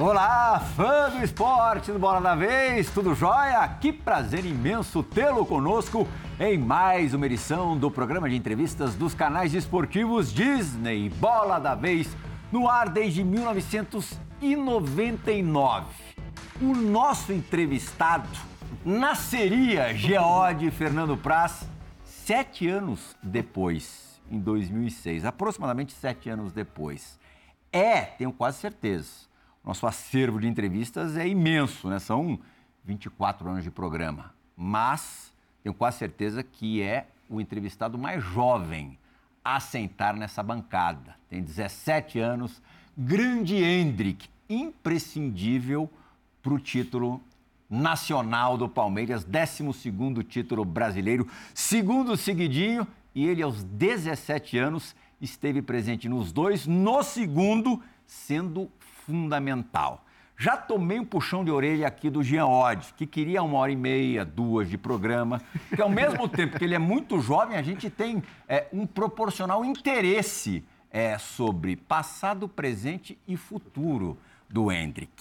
Olá, fã do esporte do Bola da Vez, tudo jóia? Que prazer imenso tê-lo conosco em mais uma edição do programa de entrevistas dos canais esportivos Disney Bola da Vez, no ar desde 1999. O nosso entrevistado nasceria Geode Fernando Praz sete anos depois, em 2006, aproximadamente sete anos depois. É, tenho quase certeza nosso acervo de entrevistas é imenso, né? São 24 anos de programa. Mas tenho quase certeza que é o entrevistado mais jovem a sentar nessa bancada. Tem 17 anos, grande Hendrick, imprescindível para o título nacional do Palmeiras, 12 título brasileiro, segundo seguidinho, e ele aos 17 anos esteve presente nos dois, no segundo, sendo fundamental. Já tomei um puxão de orelha aqui do Jean Odd, que queria uma hora e meia, duas de programa, que ao mesmo tempo que ele é muito jovem, a gente tem é, um proporcional interesse é, sobre passado, presente e futuro do Hendrick.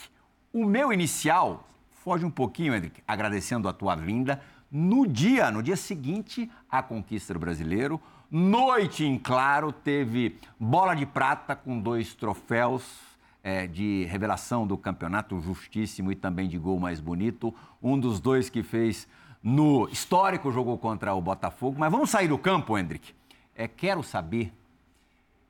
O meu inicial foge um pouquinho, Hendrick, agradecendo a tua vinda. No dia, no dia seguinte à conquista do brasileiro, noite em claro, teve bola de prata com dois troféus é, de revelação do campeonato justíssimo e também de gol mais bonito. Um dos dois que fez no histórico jogou contra o Botafogo. Mas vamos sair do campo, Hendrick. É, quero saber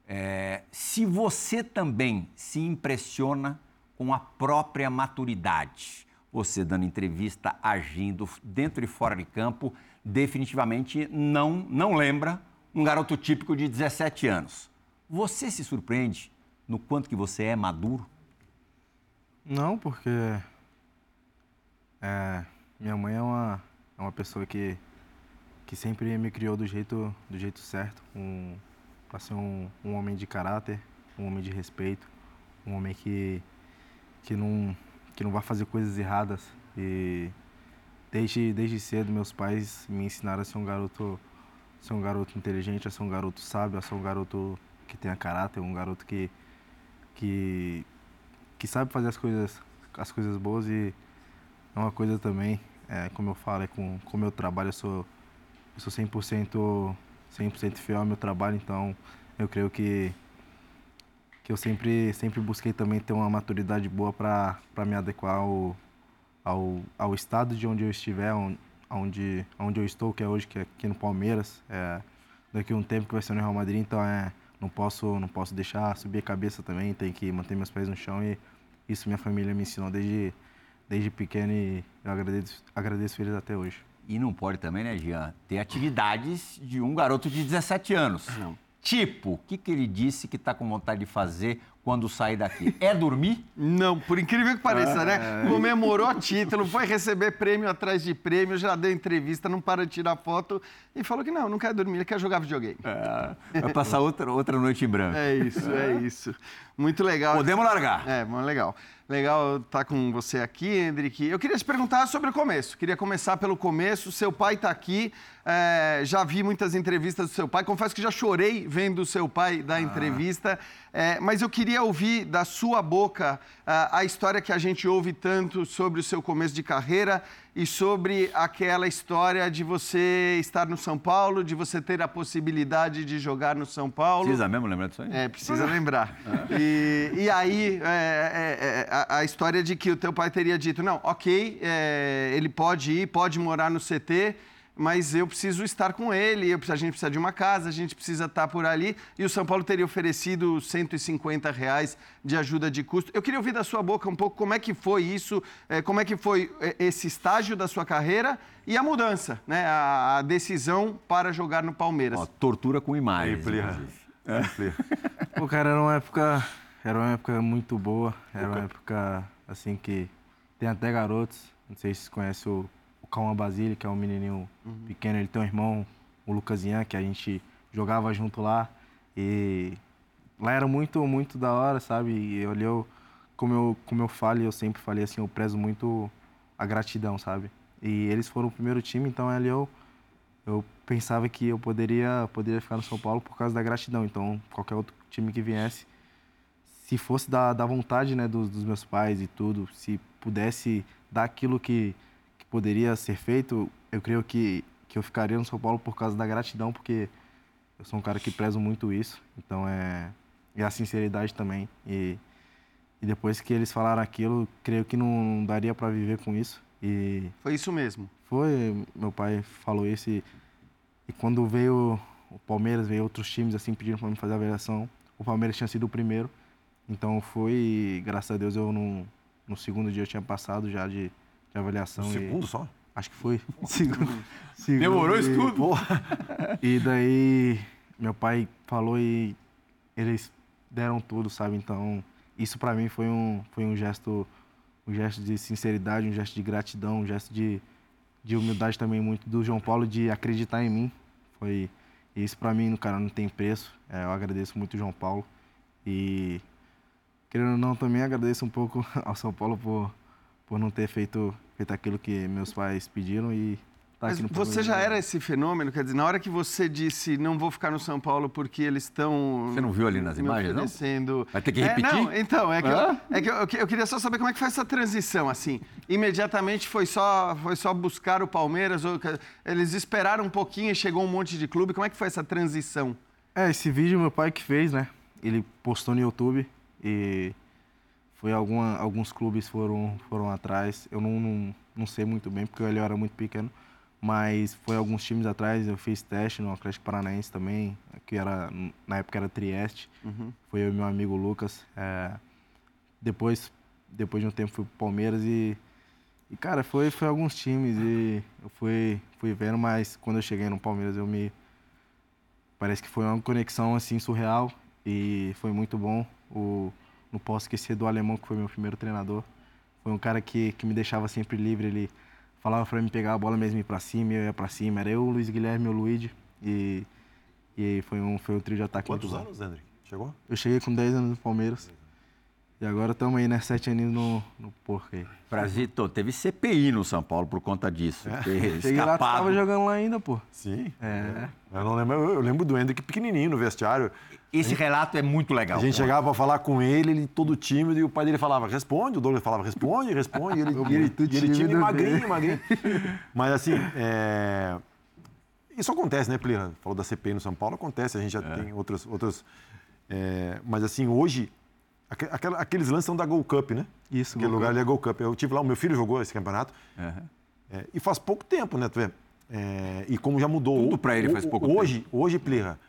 é, se você também se impressiona com a própria maturidade. Você dando entrevista, agindo dentro e fora de campo, definitivamente não, não lembra um garoto típico de 17 anos. Você se surpreende no quanto que você é maduro? Não, porque é, minha mãe é uma, é uma pessoa que, que sempre me criou do jeito, do jeito certo, um, para ser um, um homem de caráter, um homem de respeito, um homem que, que, não, que não vai fazer coisas erradas. E desde, desde cedo meus pais me ensinaram a ser um garoto, ser um garoto inteligente, a ser um garoto sábio, a ser um garoto que tenha caráter, um garoto que, que, que sabe fazer as coisas, as coisas boas e é uma coisa também, é, como eu falo, é com o meu trabalho, eu sou, eu sou 100%, 100 fiel ao meu trabalho, então eu creio que, que eu sempre, sempre busquei também ter uma maturidade boa para me adequar ao, ao, ao estado de onde eu estiver, onde, onde eu estou, que é hoje, que é aqui no Palmeiras, é, daqui a um tempo que vai ser no Real Madrid, então é não posso, não posso deixar subir a cabeça também, tem que manter meus pés no chão e isso minha família me ensinou desde, desde pequeno e eu agradeço, agradeço eles até hoje. E não pode também, né, Jean, ter atividades de um garoto de 17 anos. Não. Tipo, o que, que ele disse que está com vontade de fazer quando sair daqui? É dormir? Não, por incrível que pareça, né? ah, né? Comemorou título, foi receber prêmio atrás de prêmio, já deu entrevista, não para de tirar foto e falou que não, não quer dormir, ele quer jogar videogame. É, vai passar outra, outra noite em branco. É isso, é isso. Muito legal. Podemos largar. É, legal. Legal estar com você aqui, Hendrick. Eu queria te perguntar sobre o começo. Queria começar pelo começo. Seu pai está aqui. É, já vi muitas entrevistas do seu pai. Confesso que já chorei vendo o seu pai dar ah. entrevista. É, mas eu queria ouvir da sua boca uh, a história que a gente ouve tanto sobre o seu começo de carreira e sobre aquela história de você estar no São Paulo, de você ter a possibilidade de jogar no São Paulo. Precisa mesmo lembrar disso aí? É, precisa lembrar. E, e aí, é, é, é, a, a, história de que o teu pai teria dito, não, ok, é, ele pode ir, pode morar no CT, mas eu preciso estar com ele, a gente precisa de uma casa, a gente precisa estar por ali. E o São Paulo teria oferecido 150 reais de ajuda de custo. Eu queria ouvir da sua boca um pouco como é que foi isso, é, como é que foi é, esse estágio da sua carreira e a mudança, né? a, decisão para jogar no Palmeiras. Ó, tortura com imagens. É. Pô, cara, era uma época, era uma época muito boa, era uma época assim que tem até garotos, não sei se você conhece o Calma Basílio, que é um menininho uhum. pequeno, ele tem um irmão, o Lucas Ian, que a gente jogava junto lá. E lá era muito, muito da hora, sabe? E eu, eu como eu, como eu falo, eu sempre falei assim, eu prezo muito a gratidão, sabe? E eles foram o primeiro time, então ali eu, eu pensava que eu poderia, poderia ficar no São Paulo por causa da gratidão. Então, qualquer outro time que viesse, se fosse da, da vontade né, dos, dos meus pais e tudo, se pudesse dar aquilo que poderia ser feito, eu creio que, que eu ficaria no São Paulo por causa da gratidão, porque eu sou um cara que prezo muito isso. Então é, é a sinceridade também. E, e depois que eles falaram aquilo, creio que não, não daria para viver com isso. E Foi isso mesmo. foi, meu pai falou isso e, e quando veio o Palmeiras, veio outros times assim pedindo para me fazer a avaliação, o Palmeiras tinha sido o primeiro. Então foi, e, graças a Deus eu no, no segundo dia eu tinha passado já de, de avaliação. Um e- segundo só? Acho que foi. Segundo, segundo Demorou e- isso tudo? E daí meu pai falou e eles deram tudo, sabe? Então, isso pra mim foi um foi um gesto um gesto de sinceridade, um gesto de gratidão, um gesto de, de humildade também muito do João Paulo de acreditar em mim. Foi e isso pra mim, cara, não tem preço. É, eu agradeço muito o João Paulo e querendo ou não também agradeço um pouco ao São Paulo por por não ter feito feito aquilo que meus pais pediram e tá Mas aqui no você já era esse fenômeno? Quer dizer, na hora que você disse não vou ficar no São Paulo porque eles estão. Você não viu ali nas imagens, não? Vai ter que É, repetir? não, então, é que, Hã? eu, é que eu, eu que- eu queria só saber como é que foi essa transição, assim. Imediatamente foi só, foi só buscar o Palmeiras, ou, eles esperaram um pouquinho e chegou um monte de clube. Como é que foi essa transição? É, esse vídeo meu pai que fez, né? Ele postou no YouTube e foi alguma, alguns clubes foram foram atrás. Eu não, não, não sei muito bem porque ele era muito pequeno, mas foi alguns times atrás. Eu fiz teste no Atlético Paranaense também, que era na época era Trieste. Foi eu e meu amigo Lucas. É, depois depois de um tempo fui pro Palmeiras e e cara, foi foi alguns times e eu fui fui vendo, mas quando eu cheguei no Palmeiras eu me Parece que foi uma conexão assim surreal e foi muito bom. O, não posso esquecer do alemão que foi meu primeiro treinador. Foi um cara que, que me deixava sempre livre. Ele falava para mim pegar a bola mesmo e ir para cima, e eu ia para cima. Era eu, o Luiz Guilherme e o Luigi. E, e foi um foi um trio de ataque Quantos muito anos, Hendrick? Chegou? Eu cheguei com 10 anos no Palmeiras. E agora estamos aí, né? Sete aninhos no, no porco aí. Frazito, teve CPI no São Paulo por conta disso. Ter Cheguei lá, tava jogando lá ainda, pô. Sim. É. Eu, não lembro, eu, eu lembro do Hendrick pequenininho no vestiário. Esse relato é muito legal. A gente chegava pra falar com ele, ele todo tímido, e o pai dele falava, responde. O Douglas falava, responde, responde. E ele, e ele, e ele tímido, e magrinho, magrinho. Mas assim, é... isso acontece, né, Plira? Falou da CPI no São Paulo, acontece. A gente já tem outras... outras é, Mas assim, hoje, aqueles lances são da Gold Cup, né? Isso, Aquele lugar Cup. ali é Gold Cup. Eu tive lá, o meu filho jogou esse campeonato. É, e faz pouco tempo, né, tu vê? É, e como já mudou. Tudo pra ele faz pouco hoje, Hoje, Plirra,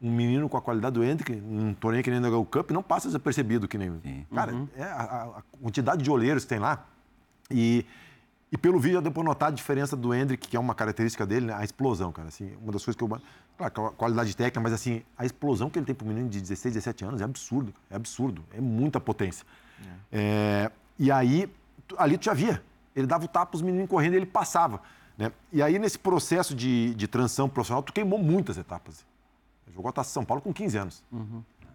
um menino com a qualidade do Hendrick, num torneio que nem Gold Cup, não passa desapercebido que nem. Sim. Cara, é a, a- quantidade de olheiros que tem lá. E, e pelo vídeo já deu pra notar a diferença do Hendrick, que é uma característica dele, né? A explosão, cara. Assim, uma das coisas que eu. Claro, a qualidade técnica, mas assim, a explosão que ele tem pro menino de 16, 17 anos é absurdo. É absurdo. É muita potência. É, e aí, tu- ali tu já via. Ele dava o tapa, os meninos correndo e ele passava. Né? E aí, nesse processo de, de transição profissional, tu queimou muitas etapas. Jogou a Taça São Paulo com 15 anos.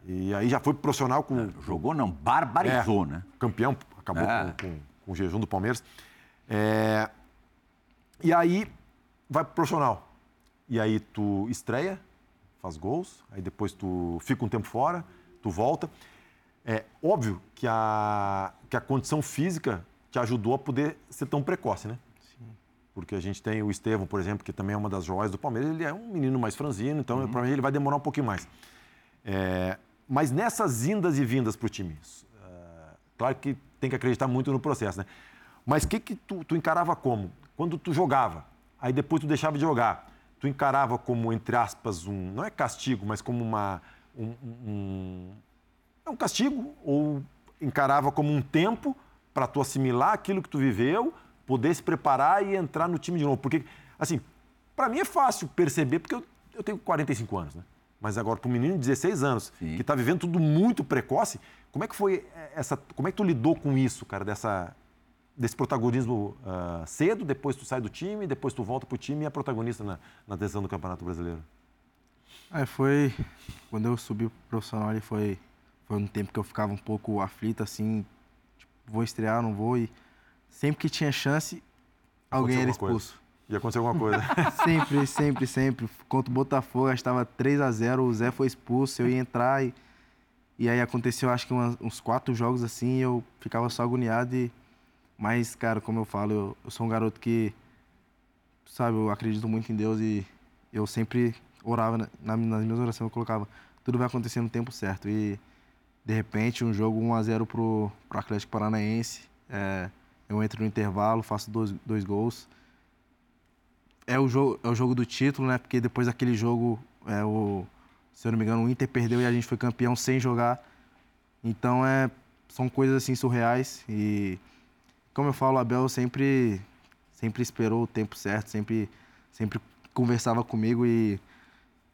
E aí já foi pro profissional com, Jogou não, barbarizou, é, né? Campeão, acabou É. com, com- com o jejum do Palmeiras. É, e aí vai pro profissional. E aí tu estreia, faz gols, aí depois tu fica um tempo fora, tu volta. É óbvio que a, que a condição física te ajudou a poder ser tão precoce, né? Porque a gente tem o Estevão, por exemplo, que também é uma das joias do Palmeiras. Ele é um menino mais franzino, então provavelmente ele vai demorar um pouquinho mais. É, mas nessas indas e vindas para o time, é, claro que tem que acreditar muito no processo, né? Mas o que, que tu, tu encarava como? Quando tu jogava, aí depois tu deixava de jogar, tu encarava como, entre aspas, um. Não é castigo, mas como uma. Um, um- um- é um castigo, ou encarava como um tempo para tu assimilar aquilo que tu viveu, poder se preparar e entrar no time de novo. Porque, assim, para mim é fácil perceber, porque eu, eu tenho 45 anos, né? Mas agora, para um menino de 16 anos, Sim. que está vivendo tudo muito precoce, como é que foi essa. Como é que tu lidou com isso, cara, dessa, desse protagonismo ah, cedo, depois tu sai do time, depois tu volta pro time e é protagonista na, na decisão do Campeonato Brasileiro? É, foi. Quando eu subi pro profissional ali foi, foi um tempo que eu ficava um pouco aflito, assim. tipo, vou estrear, não vou. E sempre que tinha chance, alguém era coisa. expulso. E aconteceu alguma coisa. Sempre, sempre, sempre. Contra o Botafogo, estava 3 a 0 o Zé foi expulso, eu ia entrar e. E aí aconteceu, acho que uns quatro jogos assim, eu ficava só agoniado e... Mas, cara, como eu falo, eu, eu sou um garoto que, sabe, eu acredito muito em Deus e eu sempre orava, na, na- nas minhas orações eu colocava, tudo vai acontecer no tempo certo. E, de repente, um jogo 1 a 0 pro, pro Atlético Paranaense, é, eu entro no intervalo, faço dois, dois gols. É o, jogo, é o jogo do título, né? Porque depois daquele jogo, é, o, se eu não me engano, o Inter perdeu e a gente foi campeão sem jogar. Então, é, são coisas assim surreais. E, como eu falo, o Abel sempre, sempre esperou o tempo certo, sempre, sempre conversava comigo e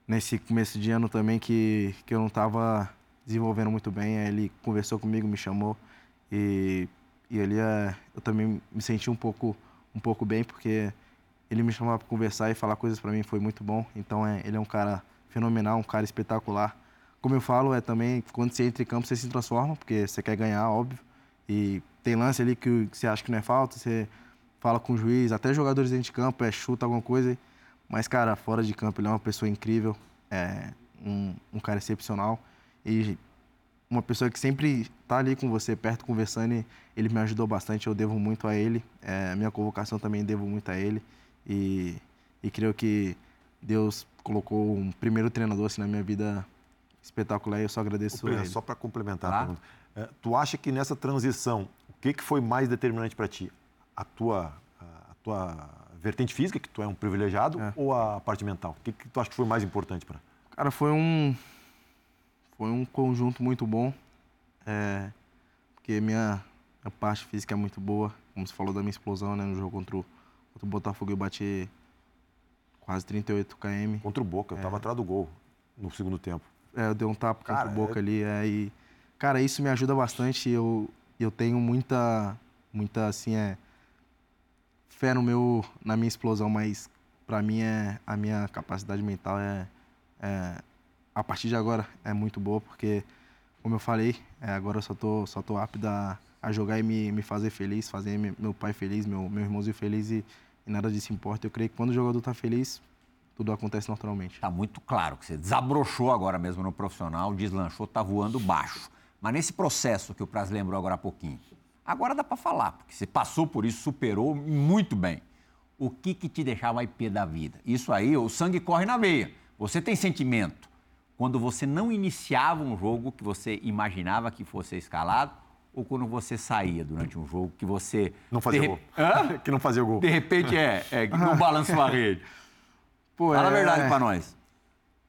nesse começo de ano também que, que eu não estava desenvolvendo muito bem, ele conversou comigo, me chamou e, e ali é, eu também me senti um pouco, um pouco bem porque ele me chamava para conversar e falar coisas para mim foi muito bom. Então é, ele é um cara fenomenal, um cara espetacular. Como eu falo, é também quando você entra em campo você se transforma porque você quer ganhar, óbvio. E tem lance ali que, você acha que não é falta, você fala com o juiz, até jogadores dentro de campo, é chuta alguma coisa. Mas, cara, fora de campo, ele é uma pessoa incrível, é um, um cara excepcional. E uma pessoa que sempre tá ali com você, perto, conversando, e ele me ajudou bastante, eu devo muito a ele. É, minha convocação também devo muito a ele. E, e creio que Deus colocou um primeiro treinador assim, na minha vida espetacular e eu só agradeço Ô, a Pedro, ele. só para complementar Tá. a pergunta. É, tu acha que nessa transição, o que, que foi mais determinante para ti? A tua, a tua vertente física, que tu é um privilegiado, É. ou a parte mental? O que, que tu acha que foi mais importante para? Cara, foi um foi um conjunto muito bom, é, porque minha, minha parte física é muito boa, como você falou da minha explosão, né, no jogo contra o, contra o Botafogo eu bati quase 38 km, Contra o Boca, eu tava atrás do gol no segundo tempo. é, eu dei um tapa contra Cara, o Boca é- ali, é, e cara, isso me ajuda bastante, eu eu tenho muita muita assim é fé no meu na minha explosão, mas para mim é a minha capacidade mental é, é a partir de agora é muito boa porque como eu falei é, agora eu só tô só tô a, jogar e me, me fazer feliz fazer me- meu pai feliz meu meu irmãozinho feliz e, e nada disso importa eu creio que quando o jogador tá feliz tudo acontece naturalmente Tá muito claro que você desabrochou agora mesmo no profissional, deslanchou, tá voando baixo. Mas nesse processo que o Praz lembrou agora há pouquinho, agora dá para falar, porque você passou por isso, superou muito bem. O que que te deixava pé da vida? Isso aí, o sangue corre na veia. Você tem sentimento. Quando você não iniciava um jogo que você imaginava que fosse escalado, ou quando você saía durante um jogo que você... Não fazia de gol. Hã? que não fazia gol. De repente é, é que não balança uma rede. Pô, Fala a é- verdade pra nós.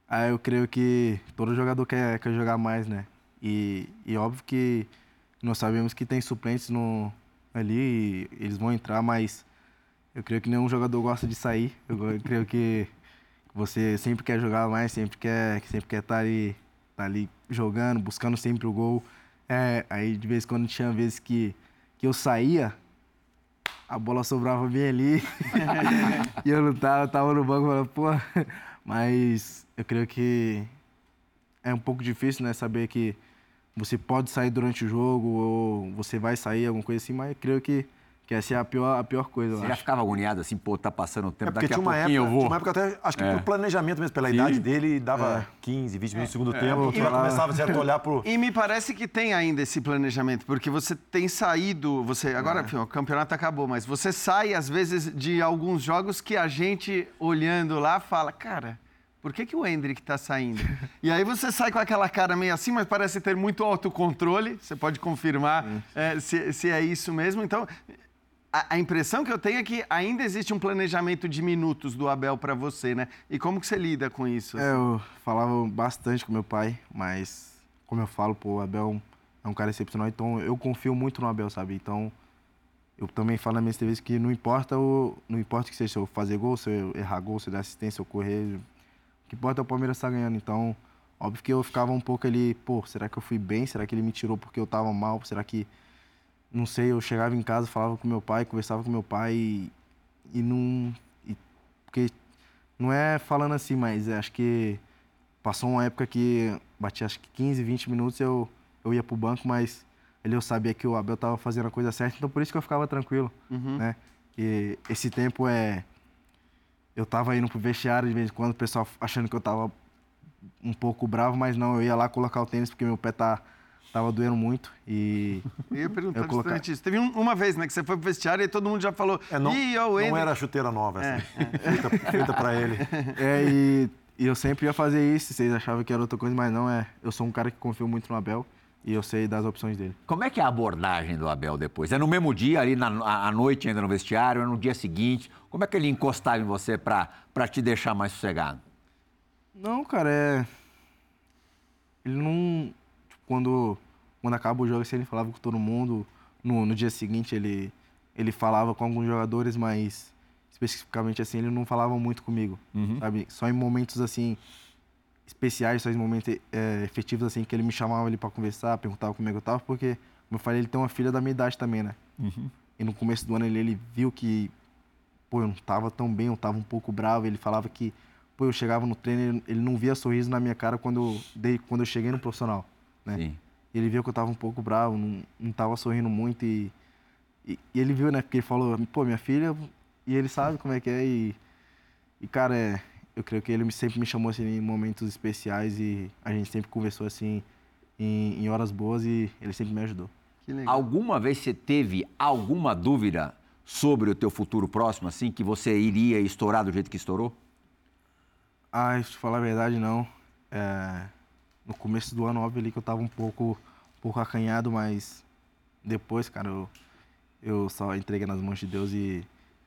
Ah, eu creio que todo jogador quer, quer jogar mais, né? E, e óbvio que nós sabemos que tem suplentes no, ali, e eles vão entrar, mas eu creio que nenhum jogador gosta de sair. Eu, eu creio que você sempre quer jogar mais, sempre quer sempre quer estar ali, tá ali jogando, buscando sempre o gol. É, aí de vez em quando tinha vezes que, que eu saía, a bola sobrava bem ali. e eu não tava, eu tava no banco falando, pô. Mas eu creio que é um pouco difícil, né? Saber que você pode sair durante o jogo ou você vai sair, alguma coisa assim, mas eu creio que, que essa é a pior, a pior coisa, Você já ficava agoniado assim, pô, tá passando o tempo, É porque daqui a tinha uma, pouquinho época, eu vou. tinha uma época até, acho que É. por planejamento mesmo, pela Sim. idade dele, dava 15, 20 minutos no segundo tempo, tu já falar- começava certo, a olhar pro... E me parece que tem ainda esse planejamento, porque você tem saído, você agora enfim, o campeonato acabou, mas você sai às vezes de alguns jogos que a gente olhando lá fala, cara, por que, que o Hendrick tá saindo? e aí você sai com aquela cara meio assim, mas parece ter muito autocontrole. Você pode confirmar é, se, se é isso mesmo. Então, a, impressão que eu tenho é que ainda existe um planejamento de minutos do Abel para você, né? E como que você lida com isso? É, eu falava bastante com meu pai, mas como eu falo, pô, o Abel é um cara excepcional, então eu confio muito no Abel, sabe? Então, eu também falo na minha entrevista que não importa o, não importa que seja se eu fazer gol, se eu errar gol, se eu dar assistência, eu correr, o que importa é o Palmeiras estar ganhando. Então, óbvio que eu ficava um pouco ali, pô, será que eu fui bem? Será que ele me tirou porque eu tava mal? Será que não sei, eu chegava em casa, falava com meu pai, conversava com meu pai e, e não e- porque não é falando assim, mas é, acho que passou uma época que batia acho que 15, 20 minutos eu, eu ia pro banco, mas ele eu sabia que o Abel tava fazendo a coisa certa, então por isso que eu ficava tranquilo, né? E esse tempo é eu tava indo pro vestiário de vez em quando, o pessoal achando que eu tava um pouco bravo, mas não, eu ia lá colocar o tênis porque meu pé tá, tava doendo muito e... Eu ia perguntar Eu colocar- isso. Teve um- uma vez, né, que você foi pro vestiário e todo mundo já falou, É, não, Ih, ó, o não era chuteira nova essa. Feita, feita pra ele. É, e, e eu sempre ia fazer isso, vocês achavam que era outra coisa, mas não é. Eu sou um cara que confio muito no Abel e eu sei das opções dele. Como é que é a abordagem do Abel depois? É no mesmo dia, ali na, à à noite ainda no vestiário, é no dia seguinte? Como é que ele encostava em você pra, pra te deixar mais sossegado? Não, cara, é. Ele não. Quando, quando acaba o jogo, assim, ele falava com todo mundo. No, no dia seguinte, ele, ele falava com alguns jogadores, mas especificamente assim, ele não falava muito comigo, sabe? Só em momentos assim especiais, só em momentos é, efetivos assim que ele me chamava ali para conversar, perguntava como é que eu tava, porque, como eu falei, ele tem uma filha da minha idade também, né? E no começo do ano ele, ele viu que pô, eu não tava tão bem, eu tava um pouco bravo. Ele falava que, pô, eu chegava no treino, ele, ele não via sorriso na minha cara quando eu, dei, quando eu cheguei no profissional, né? Sim. Ele viu que eu tava um pouco bravo, não, não tava sorrindo muito e, e, e ele viu, né? Porque ele falou, pô, minha filha, e ele sabe como é que é e, e cara, é, eu creio que ele sempre me chamou assim em momentos especiais e a gente sempre conversou assim em, em horas boas e ele sempre me ajudou. Que legal. Alguma vez você teve alguma dúvida sobre o teu futuro próximo, assim, que você iria estourar do jeito que estourou? Ah, se te falar a verdade, não. É, no começo do ano, óbvio ali que eu tava um pouco, um pouco acanhado, mas depois, cara, eu, eu só entreguei nas mãos de Deus e,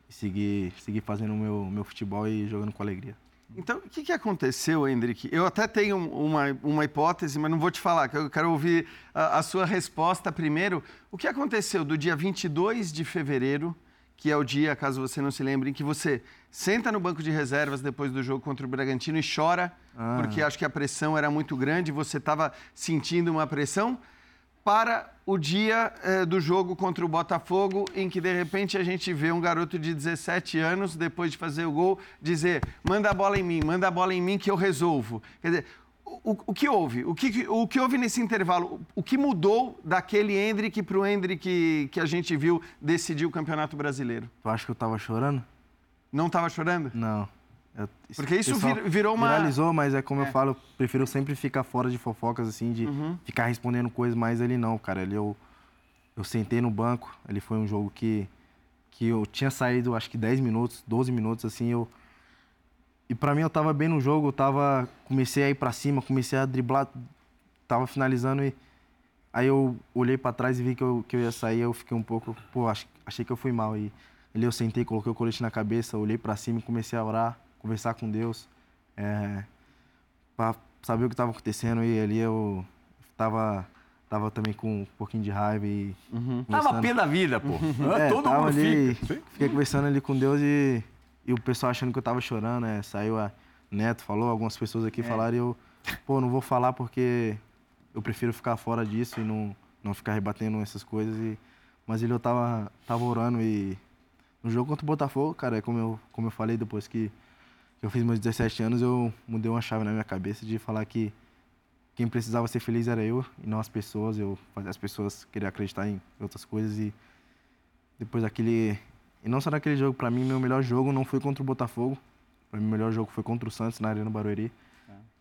e segui, segui fazendo o meu, meu futebol e jogando com alegria. Então, o que, que aconteceu, Hendrick? Eu até tenho uma, uma hipótese, mas não vou te falar, eu quero ouvir a, a sua resposta primeiro. O que aconteceu do dia 22 de fevereiro, que é o dia, caso você não se lembre, em que você senta no banco de reservas depois do jogo contra o Bragantino e chora, Ah. porque acho que a pressão era muito grande, você estava sentindo uma pressão, para o dia eh, do jogo contra o Botafogo, em que de repente a gente vê um garoto de 17 anos, depois de fazer o gol, dizer: manda a bola em mim, manda a bola em mim que eu resolvo. Quer dizer, o, o- que houve? O que, o que houve nesse intervalo? O, que mudou daquele Hendrick para o Hendrick que, a gente viu decidir o Campeonato Brasileiro? Tu acha que eu tava chorando? Não estava chorando? Não. Eu- Porque isso vir- virou uma- Viralizou, mas é como eu falo, eu prefiro sempre ficar fora de fofocas, assim, de Uhum. ficar respondendo coisas, mas ele não, cara. Ele eu, eu sentei no banco, ele foi um jogo que, que eu tinha saído, acho que 10 minutos, 12 minutos, assim, eu... E pra mim eu tava bem no jogo, eu tava... Comecei a ir pra cima, comecei a driblar, tava finalizando e... Aí eu olhei pra trás e vi que eu, que eu ia sair, eu fiquei um pouco... Pô, ach- achei que eu fui mal e... Ali eu sentei, coloquei o colete na cabeça, olhei pra cima e comecei a orar, conversar com Deus, é, para saber o que estava acontecendo e ali eu tava, tava também com um pouquinho de raiva e Tava conversando. pé da vida, pô. É, Todo tava mundo ali, fica. fiquei conversando ali com Deus e, e o pessoal achando que eu tava chorando, né? Saiu a Neto, falou, algumas pessoas aqui falaram e eu, pô, não vou falar porque eu prefiro ficar fora disso e não, não ficar rebatendo essas coisas. E, mas ele eu tava, tava orando e no jogo contra o Botafogo, cara, é como eu, como eu falei depois que, que eu fiz meus 17 anos, eu mudei uma chave na minha cabeça de falar que quem precisava ser feliz era eu e não as pessoas. Eu fazia as pessoas querer acreditar em outras coisas e depois daquele e não só naquele jogo, pra mim meu melhor jogo não foi contra o Botafogo. Pra mim o melhor jogo foi contra o Santos na Arena Barueri.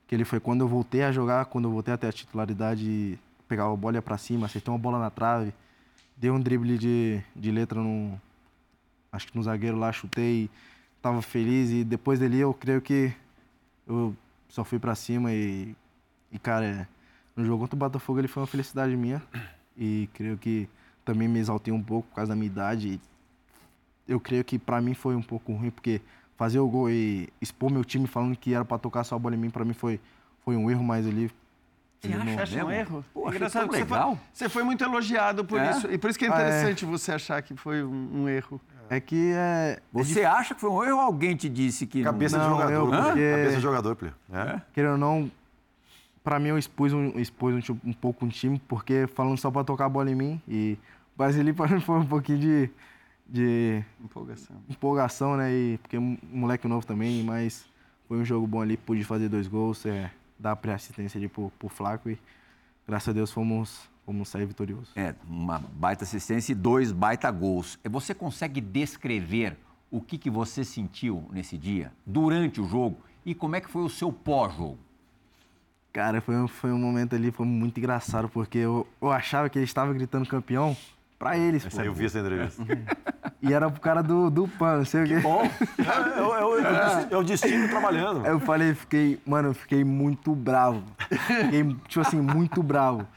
Que ele foi quando eu voltei a jogar, quando eu voltei até a titularidade, pegava a bola ia pra cima, acertei uma bola na trave, dei um drible de, de letra no acho que no zagueiro lá, chutei, tava feliz e depois dele eu creio que eu só fui pra cima e, e cara, é, no jogo contra o Botafogo ele foi uma felicidade minha e creio que também me exaltei um pouco por causa da minha idade. Eu creio que pra mim foi um pouco ruim porque fazer o gol e expor meu time falando que era pra tocar só a bola em mim pra mim foi foi um erro, mas ele Você ele acha Acha um erro? Pô, Engraçado você foi- legal. Você foi muito elogiado por É? isso. E por isso que é Ah, é. interessante você achar que foi um, um erro. é que é é Você acha que foi um erro ou alguém te disse que... Cabeça Não, de jogador. eu- porque- Cabeça de jogador, Plínio. É? querendo ou não, pra mim eu expus um, expus um, um pouco um time, porque falando só pra tocar a bola em mim, e mas ele pra mim foi um pouquinho de, de Empolgação. empolgação, né? E, porque é um moleque novo também, mas foi um jogo bom ali, pude fazer dois gols, é, dar pré-assistência ali pro, pro Flaco e graças a Deus fomos, fomos sair vitoriosos. É, uma baita assistência e dois baita gols. E Você consegue descrever o que, que você sentiu nesse dia, durante o jogo, e como é que foi o seu pós-jogo? Cara, foi, um- foi um momento ali, foi muito engraçado, porque eu, eu achava que ele estava gritando campeão pra eles, pô. Eu vi essa entrevista. E era pro cara do, do PAN, não sei o quê. Bom, é, é o- é é destino- é trabalhando. Eu falei, fiquei, mano, eu fiquei muito bravo. Fiquei, tipo assim, muito bravo.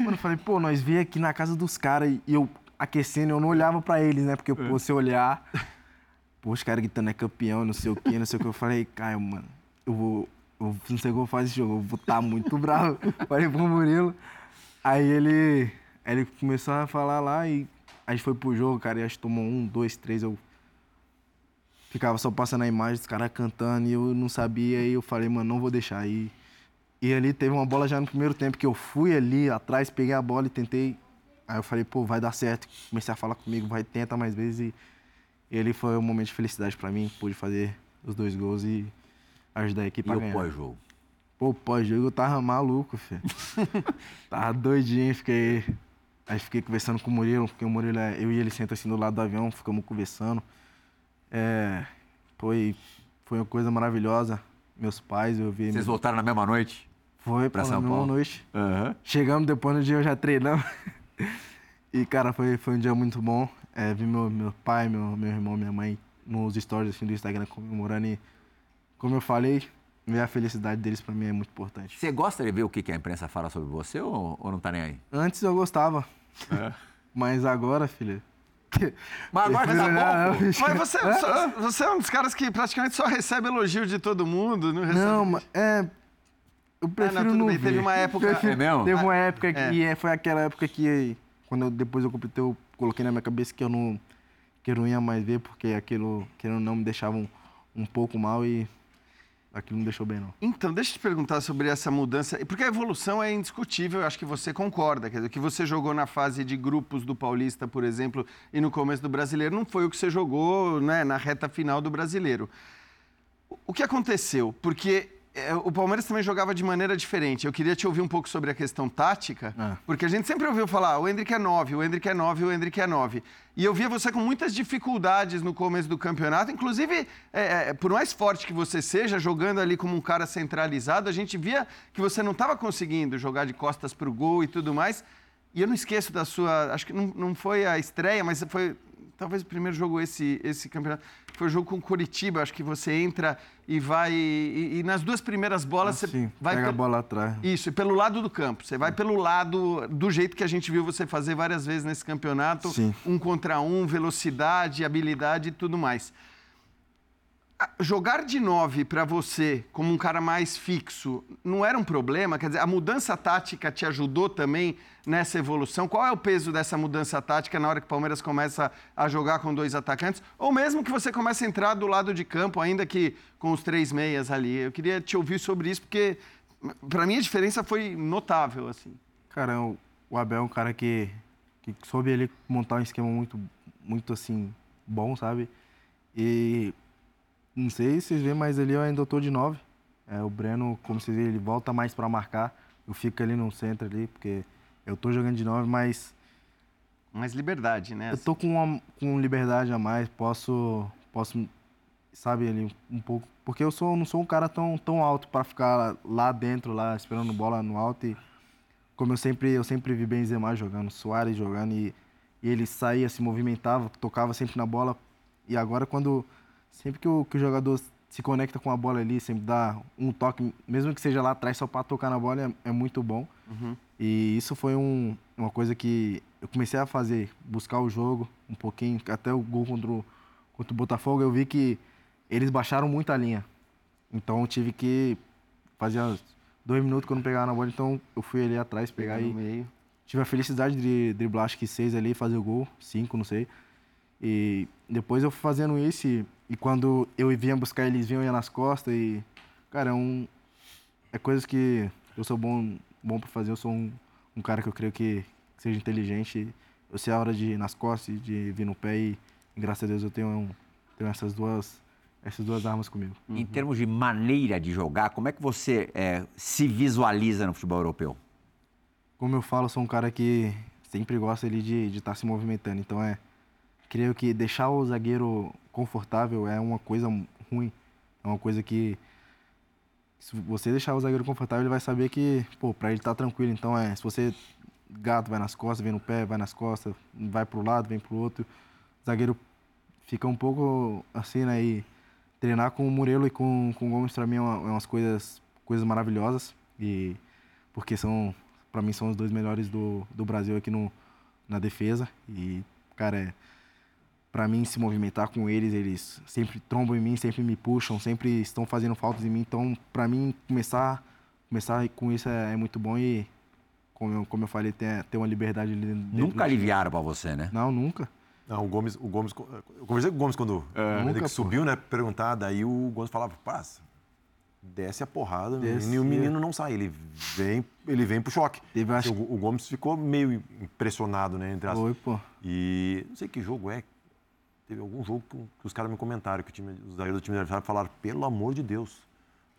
Mano, eu falei, pô, nós vi aqui na casa dos caras e eu aquecendo, eu não olhava pra eles, né? Porque, pô, se eu olhar, pô, os caras gritando é campeão, não sei o quê, não sei o que. Eu falei, Caio, mano, eu vou, eu não sei o que eu esse jogo, eu vou estar muito bravo. Falei pro Murilo. Aí ele, ele começou a falar lá e a gente foi pro jogo, cara, e a gente tomou um, dois, três, eu ficava só passando a imagem dos caras cantando e eu não sabia. E eu falei, mano, não vou deixar. E, e ali teve uma bola já no primeiro tempo que eu fui ali atrás, peguei a bola e tentei. Aí eu falei, pô, vai dar certo. Comecei a falar comigo, vai, tenta mais vezes. E, e ali foi um momento de felicidade pra mim. Pude fazer os dois gols e ajudar a equipe E a o ganhar. pós-jogo? Pô, pós-jogo eu tava maluco, filho. tava doidinho, fiquei. Aí fiquei conversando com o Murilo, porque o Murilo, é- eu e ele senta assim do lado do avião, ficamos conversando. É, foi, foi uma coisa maravilhosa. Meus pais, eu vi. Vocês voltaram na mesma noite? Foi pra pra São Paulo? noite. Aham. Chegamos depois no dia eu já treinamos. E, cara, foi, foi um dia muito bom. É, vi meu, meu pai, meu, meu irmão, minha mãe nos stories assim, do Instagram comemorando. E, como eu falei, ver a felicidade deles pra mim é muito importante. Você gosta de ver o que que a imprensa fala sobre você ou, ou não tá nem aí? Antes eu gostava. Mas agora, filha. Mas agora tá bom, pô. Mas você, só- você é um dos caras que praticamente só recebe elogio de todo mundo, não recebe... Não, mas é. Eu prefiro tudo não bem, ver. teve uma época- Prefiro- É mesmo? Teve uma época que É. e é, foi aquela época que quando eu, depois eu completei, eu coloquei na minha cabeça que eu não que eu não ia mais ver porque aquilo que não me deixava um, um pouco mal e aquilo não deixou bem não. Então, deixa eu te perguntar sobre essa mudança, porque a evolução é indiscutível, eu acho que você concorda. Quer dizer, o que você jogou na fase de grupos do Paulista, por exemplo, e no começo do Brasileiro, não foi o que você jogou né, na reta final do Brasileiro. O- que aconteceu? Porque o Palmeiras também jogava de maneira diferente. Eu queria te ouvir um pouco sobre a questão tática, Ah. porque a gente sempre ouviu falar, o Hendrick é 9, o Hendrick é 9, o Hendrick é 9. E eu via você com muitas dificuldades no começo do campeonato, inclusive, é, é, por mais forte que você seja, jogando ali como um cara centralizado, a gente via que você não estava conseguindo jogar de costas para o gol e tudo mais. E eu não esqueço da sua. Acho que não, não foi a estreia, mas foi talvez o primeiro jogo esse, esse campeonato. Foi o jogo com o Curitiba. Acho que você entra e vai. E, e nas duas primeiras bolas você Sim, vai. pega a bola atrás. Isso, e pelo lado do campo. Você vai pelo lado do jeito que a gente viu você fazer várias vezes nesse campeonato. Sim. Um contra um, velocidade, habilidade e tudo mais. Jogar de nove para você, como um cara mais fixo, não era um problema? Quer dizer, a mudança tática te ajudou também nessa evolução? Qual é o peso dessa mudança tática na hora que o Palmeiras começa a jogar com dois atacantes? Ou mesmo que você comece a entrar do lado de campo, ainda que com os três meias ali? Eu queria te ouvir sobre isso, porque para mim a diferença foi notável, assim. Cara, o Abel é um cara que, que soube ele montar um esquema muito, muito assim, bom, sabe? E não sei se vocês veem, mas ali eu ainda tô de nove. É, o Breno, como vocês veem, ele volta mais para marcar. Eu fico ali no centro ali, porque eu tô jogando de nove, mas Mais liberdade, né? eu tô com, uma, com liberdade a mais, posso, posso, sabe, ali um pouco, porque eu sou, não sou um cara tão, tão alto para ficar lá dentro, lá esperando bola no alto e como eu sempre, eu sempre vi Benzema jogando, Soares jogando e, e ele saía, se movimentava, tocava sempre na bola e agora quando sempre que o, que o jogador se conecta com a bola ali, sempre dá um toque, mesmo que seja lá atrás só para tocar na bola, é, é muito bom. E isso foi um- uma coisa que eu comecei a fazer, buscar o jogo um pouquinho, até o gol contra o, contra o Botafogo, eu vi que eles baixaram muito a linha. Então eu tive que fazer dois minutos que eu não pegava na bola, então eu fui ali atrás pegar e meio. tive a felicidade de driblar acho que seis ali, fazer o gol, cinco, não sei. E depois eu fui fazendo isso e, e quando eu vinha buscar eles vinham ia nas costas e cara, é um é coisas que eu sou bom bom para fazer, eu sou um, um cara que eu creio que, que seja inteligente. Eu sei a hora de ir nas costas, e de vir no pé e, graças a Deus eu tenho um- tenho essas duas essas duas armas comigo. Em termos de maneira de jogar, como é que você é, se visualiza no futebol europeu? Como eu falo, eu sou um cara que sempre gosta ali de estar se movimentando. Então é. Creio que deixar o zagueiro confortável é uma coisa ruim. É uma coisa que. se você deixar o zagueiro confortável, ele vai saber que, pô, pra ele tá tranquilo. Então é, se você gato vai nas costas, vem no pé, vai nas costas, vai pro lado, vem pro outro. O zagueiro fica um pouco assim, né? E treinar com o Murilo e com, com o Gomes pra mim é, uma, é umas coisas, coisas maravilhosas. E porque são, pra mim, são os dois melhores do, do Brasil aqui no, na defesa. E, cara, é, pra mim se movimentar com eles, eles sempre trombam em mim, sempre me puxam, sempre estão fazendo faltas em mim. Então, pra mim, começar, começar com isso é, é muito bom e, como eu, como eu falei, ter, ter uma liberdade ali dentro Nunca aliviaram pra você, né? Não, nunca. Não, o Gomes, o Gomes. Eu conversei com o Gomes quando Nunca, ele pô. subiu, né? Perguntar, daí o Gomes falava, passa, desce a porrada, Desce. e o menino não sai, ele vem, ele vem pro choque. Teve, acho o, o Gomes ficou meio impressionado, né? Entre as... Foi, pô. E não sei que jogo é. Teve algum jogo que, os caras me comentaram, que o time, os zagueiros do time adversário falaram, pelo amor de Deus,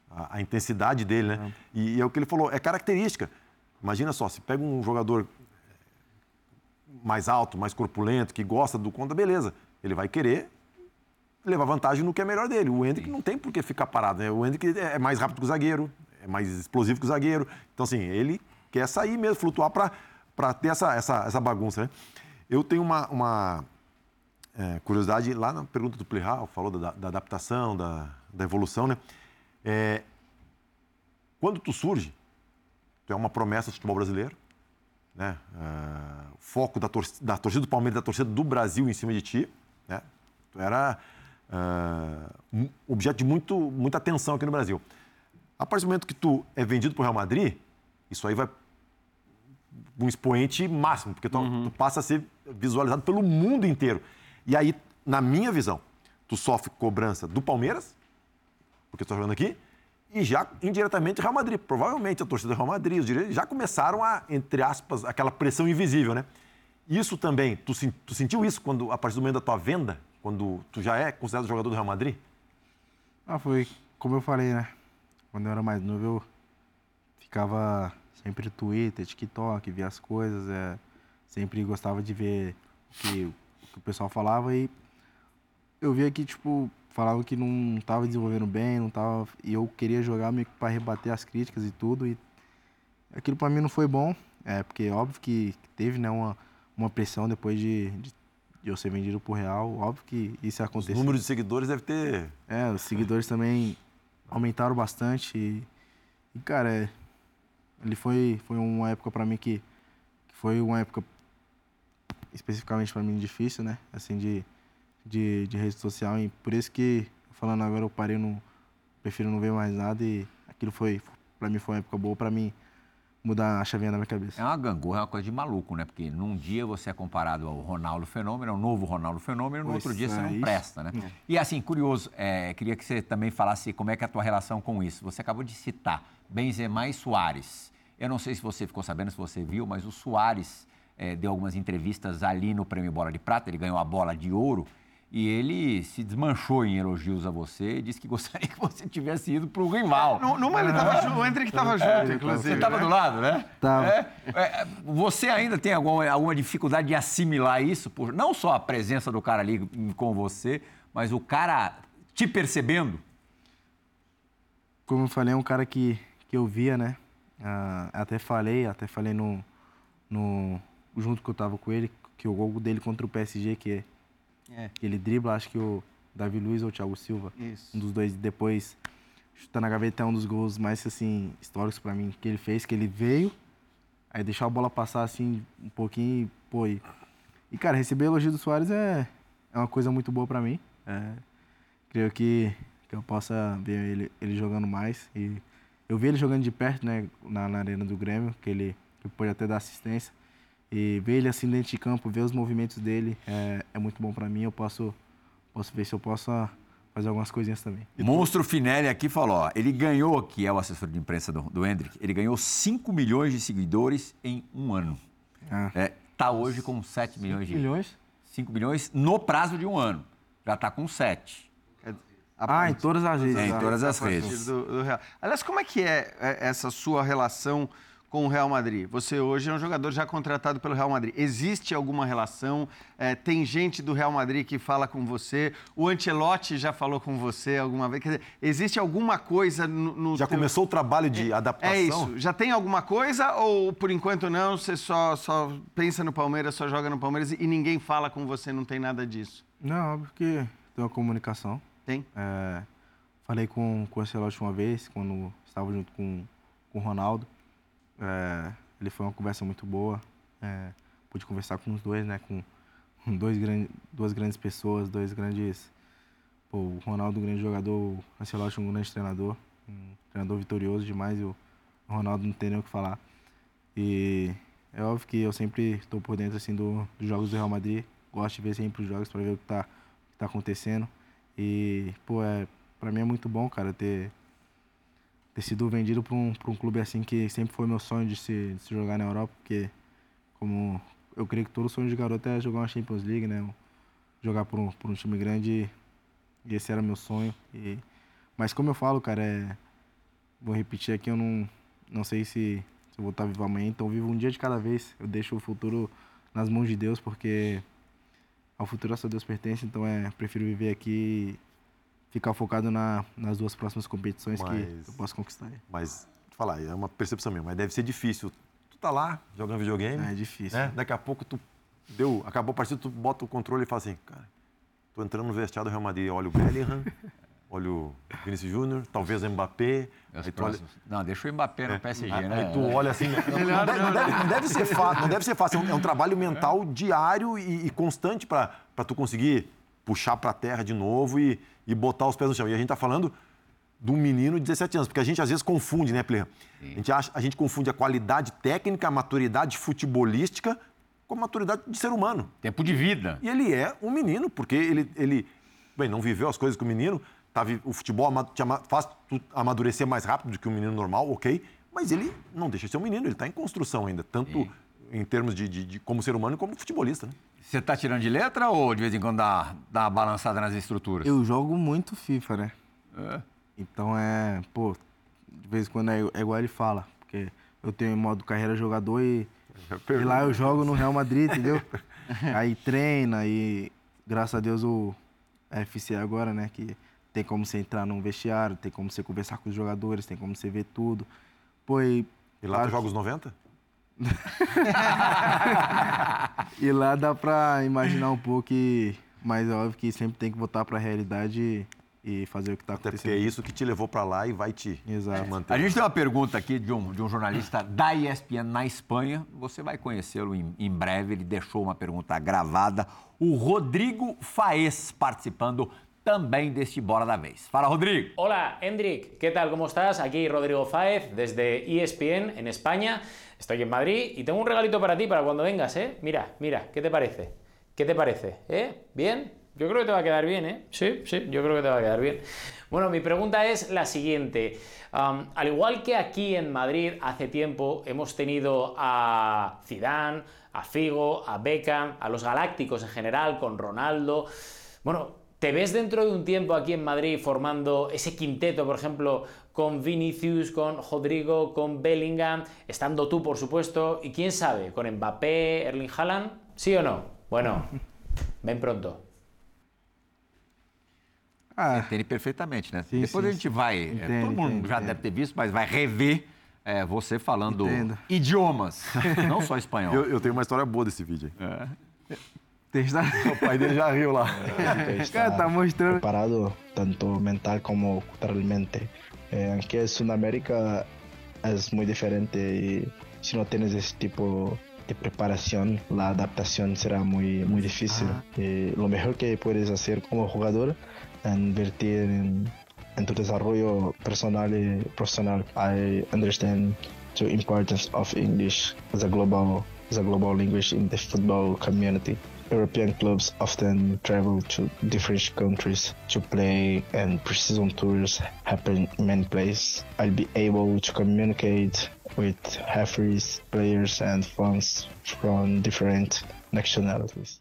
a, a intensidade dele, né? E, e é o que ele falou, é característica. Imagina só, se pega um jogador mais alto, mais corpulento, que gosta do conta, beleza. Ele vai querer levar vantagem no que é melhor dele. O Hendrick não tem por que ficar parado, né? O Hendrick é mais rápido que o zagueiro, é mais explosivo que o zagueiro. Então, assim, ele quer sair mesmo, flutuar para ter essa, essa, essa bagunça, né? Eu tenho uma, uma é, curiosidade, lá na pergunta do Plihal, falou da, da adaptação, da, da evolução, né? É, quando tu surge, tu é uma promessa do futebol brasileiro, né? O foco da, tor da torcida do Palmeiras, da torcida do Brasil em cima de ti, né? Tu era um objeto de muito, muita atenção aqui no Brasil. A partir do momento que tu é vendido para o Real Madrid, isso aí vai um expoente máximo, porque tu, tu passa a ser visualizado pelo mundo inteiro. E aí, na minha visão, tu sofre cobrança do Palmeiras, porque tu tá jogando aqui, e já indiretamente Real Madrid. Provavelmente a torcida do Real Madrid, os direitos, já começaram a, entre aspas, aquela pressão invisível, né? Isso também, tu, tu sentiu isso quando, a partir do momento da tua venda, quando tu já é considerado jogador do Real Madrid? Ah, foi como eu falei, né? Quando eu era mais novo, eu ficava sempre Twitter, TikTok, via as coisas, é, sempre gostava de ver o que, que o pessoal falava e eu via que, tipo, falava que não tava desenvolvendo bem, não tava... E eu queria jogar meio que pra rebater as críticas e tudo e aquilo pra mim não foi bom, é, porque óbvio que teve, né, uma, uma pressão depois de, de, eu ser vendido pro Real, óbvio que isso ia Os acontecer. números de seguidores deve ter. É, os seguidores também aumentaram bastante. E, e, cara, é, ele foi, foi uma época pra mim que, que foi uma época especificamente pra mim difícil, né? Assim, de, de, de rede social. E por isso que, falando agora, eu parei, não, prefiro não ver mais nada. E aquilo foi, pra mim, foi uma época boa pra mim mudar a chavinha da minha cabeça. É uma gangorra, é uma coisa de maluco, né? Porque num dia você é comparado ao Ronaldo Fenômeno, ao novo Ronaldo Fenômeno, no Pois outro dia você é, não isso. presta, né? E assim, curioso, é, queria que você também falasse como é que é a tua relação com isso. Você acabou de citar Benzema e Soares. Eu não sei se você ficou sabendo, se você viu, mas o Soares é, deu algumas entrevistas ali no Prêmio Bola de Prata, ele ganhou a bola de ouro. E ele se desmanchou em elogios a você e disse que gostaria que você tivesse ido para o rival. Nu- Numa ele tava junto, o Hendrick tava junto, inclusive. Você estava né? do lado, né? Tava. É, é, você ainda tem alguma, alguma dificuldade de assimilar isso? Por, não só a presença do cara ali com você, mas o cara te percebendo? como eu falei, é um cara que, que eu via, né? Ah, até falei, até falei no, no. Junto que eu tava com ele, que o gol dele contra o PSG, que, é- É. que ele dribla, acho que o Davi Luiz ou o Thiago Silva. Isso. Um dos dois depois chutar na gaveta é um dos gols mais assim históricos pra mim que ele fez, que ele veio, aí deixou a bola passar assim um pouquinho, e, pô, e, e cara, receber elogio do Soares é, é uma coisa muito boa pra mim. É, creio que, que eu possa ver ele, ele jogando mais e eu vi ele jogando de perto, né, na, na arena do Grêmio, que ele, que pode até dar assistência. E ver ele assim dentro de campo, ver os movimentos dele é, é muito bom pra mim. Eu posso, posso ver se eu posso ah, fazer algumas coisinhas também. Monstro Finelli aqui falou, ó, ele ganhou, que é o assessor de imprensa do, do Hendrick, ele ganhou 5 milhões de seguidores em um ano. Ah. É, tá hoje com 7 milhões de... milhões? 5 milhões no prazo de um ano. Já tá com 7. Quer dizer, Ah, em todas as redes. É, em todas as redes. do- do Real. Aliás, como é que é é, essa sua relação com o Real Madrid? Você hoje é um jogador já contratado pelo Real Madrid. Existe alguma relação? É, tem gente do Real Madrid que fala com você? O Ancelotti já falou com você alguma vez? Quer dizer, existe alguma coisa no, no Já teu- começou o trabalho de adaptação? É isso. Já tem alguma coisa ou por enquanto não? Você só, só pensa no Palmeiras, só joga no Palmeiras e ninguém fala com você, não tem nada disso? Não, óbvio que tem uma comunicação. Tem? É, falei com, com o Ancelotti uma vez, quando estava junto com, com o Ronaldo. É, ele foi uma conversa muito boa. É, pude conversar com os dois, né? Com, dois gran- duas grandes pessoas, dois grandes... Pô, o Ronaldo, um grande jogador, o Ancelotti, um grande treinador. Um treinador vitorioso demais e o Ronaldo não tem nem o que falar. E é óbvio que eu sempre estou por dentro assim, do, dos jogos do Real Madrid. Gosto de ver sempre os jogos para ver o que está tá acontecendo. E, pô, é, para mim é muito bom, cara, ter, ter sido vendido para um, um clube assim que sempre foi meu sonho de se, de se jogar na Europa, porque como eu creio que todo sonho de garoto é jogar uma Champions League, né? Jogar por um, por um time grande e esse era meu sonho. E, mas como eu falo, cara, é, vou repetir aqui, eu não, não sei se, se eu vou estar vivo amanhã, então vivo um dia de cada vez. Eu deixo o futuro nas mãos de Deus, porque ao futuro só Deus pertence, então é, prefiro viver aqui ficar focado na, nas duas próximas competições que Mas- eu posso conquistar. Mas, falar, é uma percepção minha, mas deve ser difícil. Tu tá lá, jogando videogame, É difícil. né? Daqui a pouco tu deu, acabou a partida, tu bota o controle e fala assim, cara, tô entrando no vestiário do Real Madrid, olha o Bellingham, olha o Vinícius Júnior, talvez o Mbappé. Aí tu olha-. Não, deixa o Mbappé no PSG, Aí né? tu olha assim, não, não deve, não deve- não deve ser fácil, não deve ser fácil, é um, é um trabalho mental diário e, e constante para tu conseguir puxar para a terra de novo e, e botar os pés no chão. E a gente tá falando de um menino de 17 anos, porque a gente às vezes confunde, né, Play? A gente, acha, a gente confunde a qualidade técnica, a maturidade futebolística com a maturidade de ser humano. Tempo de vida. E ele é um menino, porque ele, ele bem, não viveu as coisas que o menino, tá, o futebol faz tu amadurecer mais rápido do que um menino normal, ok, mas ele não deixa de ser um menino, ele está em construção ainda, tanto em termos de, de- de como ser humano como futebolista. Né? Você tá tirando de letra ou de vez em quando dá, dá uma balançada nas estruturas? Eu jogo muito FIFA, né? É. Então é, pô, de vez em quando é, é igual ele fala, porque eu tenho modo carreira jogador e, e lá eu jogo no Real Madrid, entendeu? aí treina e graças a Deus o FC agora, né, que tem como você entrar num vestiário, tem como você conversar com os jogadores, tem como você ver tudo. Pô, e, E lá tu joga os 90? e lá dá pra imaginar um pouco, e, mas é óbvio que sempre tem que voltar pra realidade e fazer o que tá Até porque acontecendo. é isso que te levou para lá e vai te, Exato. te manter. A gente tem uma pergunta aqui de um, de um jornalista da ESPN na Espanha. Você vai conhecê-lo em, em breve. Ele deixou uma pergunta gravada. O Rodrigo Faes participando também deste Bora da Vez. Fala, Rodrigo. Hola, Hendrik, ¿qué tal? ¿Cómo estás? Aquí Rodrigo Fáez desde ESPN en España. Estoy en Madrid y tengo un regalito para ti para cuando vengas, ¿eh? Mira, mira, ¿qué te parece? ¿Qué te parece? ¿Eh? ¿Bien? Yo creo que te va a quedar bien, ¿eh? Sí, sí, yo creo que te va a quedar bien. Bueno, mi pregunta es la siguiente. Al igual que aquí en Madrid hace tiempo hemos tenido a Zidane, a Figo, a Beckham, a los Galácticos en general, con Ronaldo. Bueno, ¿te ves dentro de un tiempo aquí en Madrid formando ese quinteto, por ejemplo, con Vinicius, con Rodrigo, con Bellingham, estando tú, por supuesto, y quién sabe, con Mbappé, Erling Haaland? ¿Sí o no? Bueno, ven pronto. Ah, Entende perfeitamente, né? Sim, Depois sim, a gente vai. é, Entendo, todo mundo entendo, já entendo. deve ter visto, mas vai rever é, você falando Entendo. idiomas, não só espanhol. Eu, eu tenho uma história boa desse vídeo aí. Testar. O pai dele já riu lá. Cara, tá mostrando. preparado tanto mental como culturalmente. Eh, aquí en Sudamérica es muy diferente y si no tienes ese tipo de preparación, la adaptación será muy, muy difícil. Y lo mejor que puedes hacer como jugador es invertir en, en tu desarrollo personal y profesional. I understand the importance of English as a global as a global language in the football community. European clubs often travel to different countries to play, and pre-season tours happen in many places. I'll be able to communicate with referees, players, and fans from different nationalities.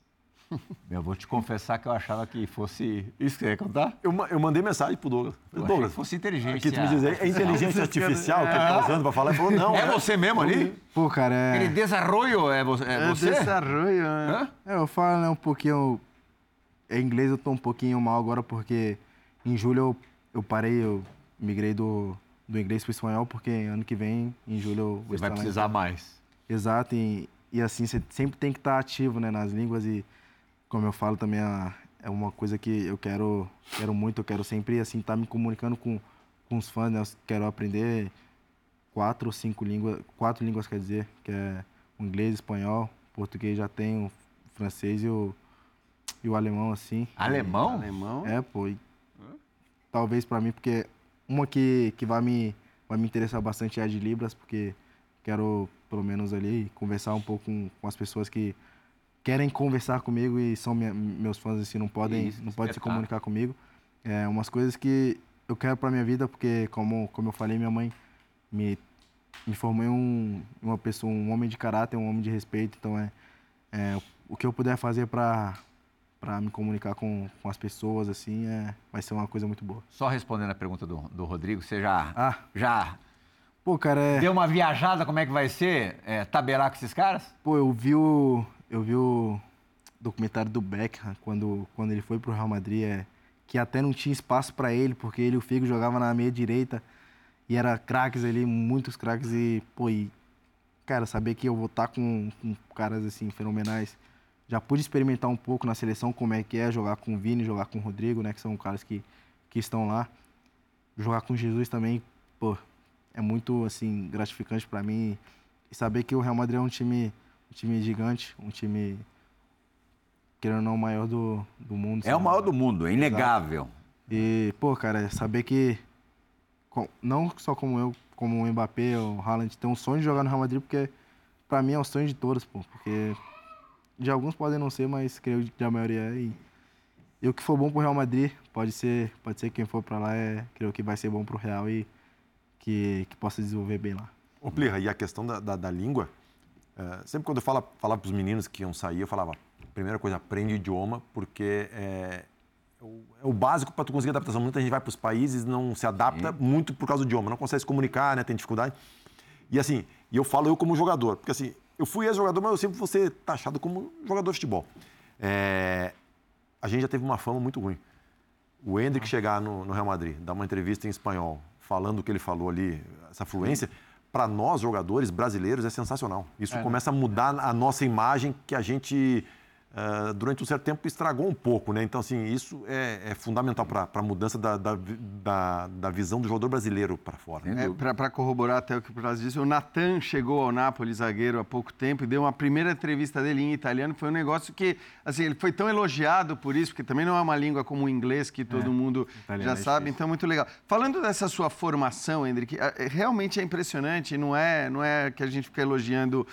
Eu vou te confessar que eu achava que fosse. Isso que você ia contar? Eu, eu mandei mensagem pro Douglas. Eu Douglas, que fosse inteligência. aqui tu me diz, é inteligência artificial que ele tá usando pra falar? Ele falou, não. É você mesmo ali? Pô, cara, é. Aquele desarroio é você? É É você? desarroio, né? Hã? É, eu falo né, um pouquinho. Em inglês eu tô um pouquinho mal agora porque em julho eu, eu parei, eu migrei do, do inglês pro espanhol, porque ano que vem, em julho, eu vou Você vai precisar mais. Exato, e, e assim, você sempre tem que estar ativo né, nas línguas e, como eu falo também, a- é uma coisa que eu quero, quero muito, eu quero sempre, assim, estar me comunicando com, com os fãs, né? Eu quero aprender quatro ou cinco línguas, quatro línguas quer dizer, que é o inglês, espanhol, português já tenho, o francês e o, e o alemão, assim. Alemão? Alemão. É, pô. e talvez pra mim, porque uma que, que vai, me, vai me interessar bastante é a de Libras, porque quero, pelo menos ali, conversar um pouco com, com as pessoas que querem conversar comigo e são minha- meus fãs, assim, não podem, Isso, não podem se espetáculo. comunicar comigo. É umas coisas que eu quero pra minha vida, porque, como, como eu falei, minha mãe me, me formou um, uma pessoa, um homem de caráter, um homem de respeito, então é, é o que eu puder fazer pra para me comunicar com, com as pessoas, assim, é, vai ser uma coisa muito boa. Só respondendo a pergunta do, do Rodrigo, você já, Ah, já pô, cara, é, deu uma viajada, como é que vai ser? É, tabelar com esses caras? pô, eu vi o, eu vi o documentário do Beckham quando, quando ele foi pro Real Madrid, é, que até não tinha espaço para ele, porque ele e o Figo jogava na meia direita e era craques ali, muitos craques e, pô, e, cara, saber que eu vou estar com, com caras assim fenomenais. Já pude experimentar um pouco na seleção como é que é jogar com o Vini, jogar com o Rodrigo, né, que são caras que, que estão lá. Jogar com Jesus também, pô, é muito assim gratificante para mim e saber que o Real Madrid é um time, um time gigante, um time querendo ou não o maior do, do mundo. É o maior do mundo, é inegável. E, pô, cara, saber que com- não só como eu, como o Mbappé, o Haaland, tem um sonho de jogar no Real Madrid, porque pra mim é o sonho de todos, pô. Porque de alguns podem não ser, mas creio que a maioria é. E, e o que for bom pro Real Madrid, pode ser, pode ser quem for pra lá, é, creio que vai ser bom pro Real e que, que possa desenvolver bem lá. Ô, Plirra, e a questão da, da, da língua, é, sempre quando eu falo, falava para os meninos que iam sair, eu falava, primeira coisa, aprende o idioma, porque é, é o, é o básico para tu conseguir adaptação. Muita gente vai para os países não se adapta muito por causa do idioma, não consegue se comunicar, né, tem dificuldade. E assim, e eu falo eu como jogador, porque assim, eu fui ex-jogador, mas eu sempre vou ser taxado como jogador de futebol. É, a gente já teve uma fama muito ruim. O Hendrick chegar no, no Real Madrid, dar uma entrevista em espanhol, falando o que ele falou ali, essa fluência, para nós jogadores brasileiros é sensacional. Isso começa a mudar a nossa imagem que a gente ah, durante um certo tempo estragou um pouco, né? Então assim isso é, é fundamental para a mudança da, da, da, da visão do jogador brasileiro para fora. Sem É. Para corroborar até o que o Braz disse, o Natan chegou ao Napoli, zagueiro, há pouco tempo, e deu uma primeira entrevista dele em italiano. Foi um negócio que, assim, ele foi tão elogiado por isso, porque também não é uma língua como o inglês, que todo mundo italiano já é sabe, então muito legal. Falando dessa sua formação, Hendrick, é- é- realmente é impressionante, não é, não é que a gente fica elogiando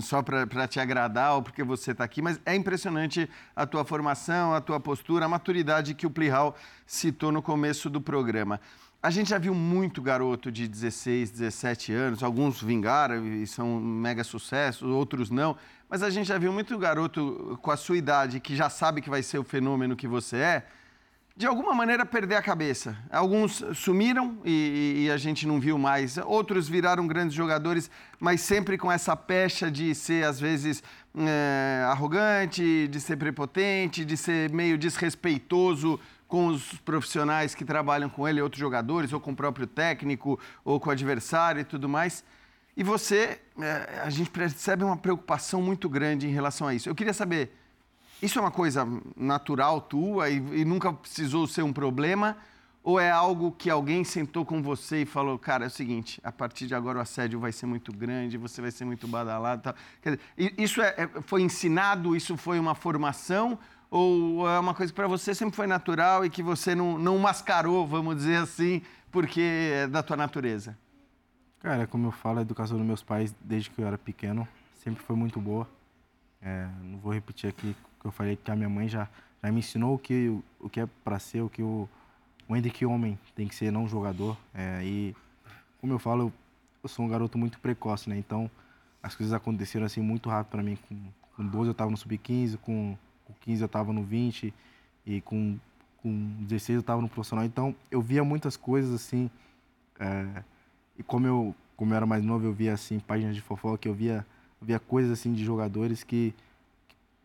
só para te agradar ou porque você está aqui, mas é impressionante a tua formação, a tua postura, a maturidade que o Plihal citou no começo do programa. A gente já viu muito garoto de 16, 17 anos, alguns vingaram e são mega sucessos, outros não, mas a gente já viu muito garoto com a sua idade que já sabe que vai ser o fenômeno que você é, de alguma maneira perder a cabeça. Alguns sumiram e, e a gente não viu mais. Outros viraram grandes jogadores, mas sempre com essa pecha de ser, às vezes, eh, arrogante, de ser prepotente, de ser meio desrespeitoso com os profissionais que trabalham com ele, outros jogadores, ou com o próprio técnico, ou com o adversário e tudo mais. E você, eh, a gente percebe uma preocupação muito grande em relação a isso. Eu queria saber, isso é uma coisa natural tua e, e nunca precisou ser um problema? Ou é algo que alguém sentou com você e falou, cara, é o seguinte, a partir de agora o assédio vai ser muito grande, você vai ser muito badalado tal. Quer dizer, isso é- é- foi ensinado, isso foi uma formação? Ou é uma coisa que para você sempre foi natural e que você não, não mascarou, vamos dizer assim, porque é da tua natureza? Cara, como eu falo, a educação dos meus pais, desde que eu era pequeno, sempre foi muito boa. É, não vou repetir aqui que eu falei, que a minha mãe já, já me ensinou o que, o que é para ser, o que o, o Hendrick homem tem que ser, não jogador. É, e, como eu falo, eu, sou um garoto muito precoce, né? Então, as coisas aconteceram assim muito rápido para mim. Com, com 12 eu estava no sub-15, com, 15 eu estava no 20 e com, com 16 eu estava no profissional. Então eu via muitas coisas assim. É, e como eu, como eu era mais novo, eu via assim páginas de fofoca, eu via, via coisas assim de jogadores que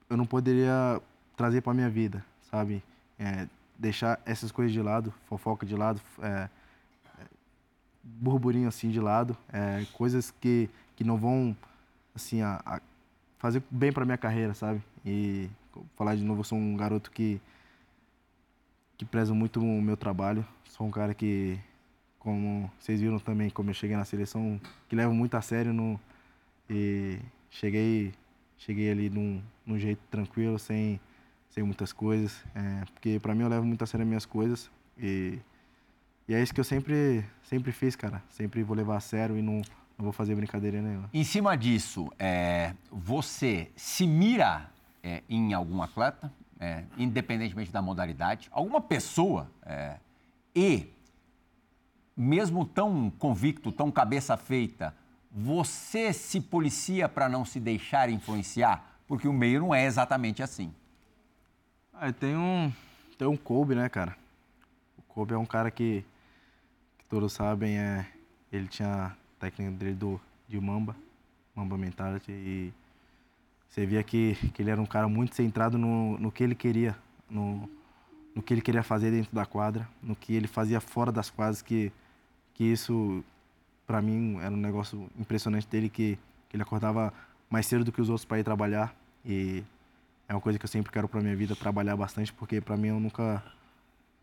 eu não poderia trazer para minha vida, sabe? É, deixar essas coisas de lado, fofoca de lado, é, burburinho assim de lado, é, coisas que, que não vão assim a, a fazer bem para minha carreira, sabe? E falar de novo, eu sou um garoto que que prezo muito o meu trabalho, sou um cara que como vocês viram também como eu cheguei na seleção, que levo muito a sério no e cheguei cheguei ali num, num jeito tranquilo, sem sem muitas coisas, é, porque para mim eu levo muito a sério as minhas coisas e e é isso que eu sempre, sempre fiz, cara. Sempre vou levar a sério e não, não vou fazer brincadeira nenhuma. Em cima disso, é, você se mira é, em algum atleta, é, independentemente da modalidade, alguma pessoa, é, e mesmo tão convicto, tão cabeça feita, você se policia para não se deixar influenciar? Porque o meio não é exatamente assim. Ah, tem um, tem um Kobe, né, cara? O Kobe é um cara que todos sabem, é, ele tinha a técnica dele do, de Mamba, Mamba Mentality, e você via que, que ele era um cara muito centrado no, no que ele queria, no, no que ele queria fazer dentro da quadra, no que ele fazia fora das quadras, que, que isso, para mim, era um negócio impressionante dele, que, que ele acordava mais cedo do que os outros para ir trabalhar, e é uma coisa que eu sempre quero para minha vida, trabalhar bastante, porque para mim eu nunca,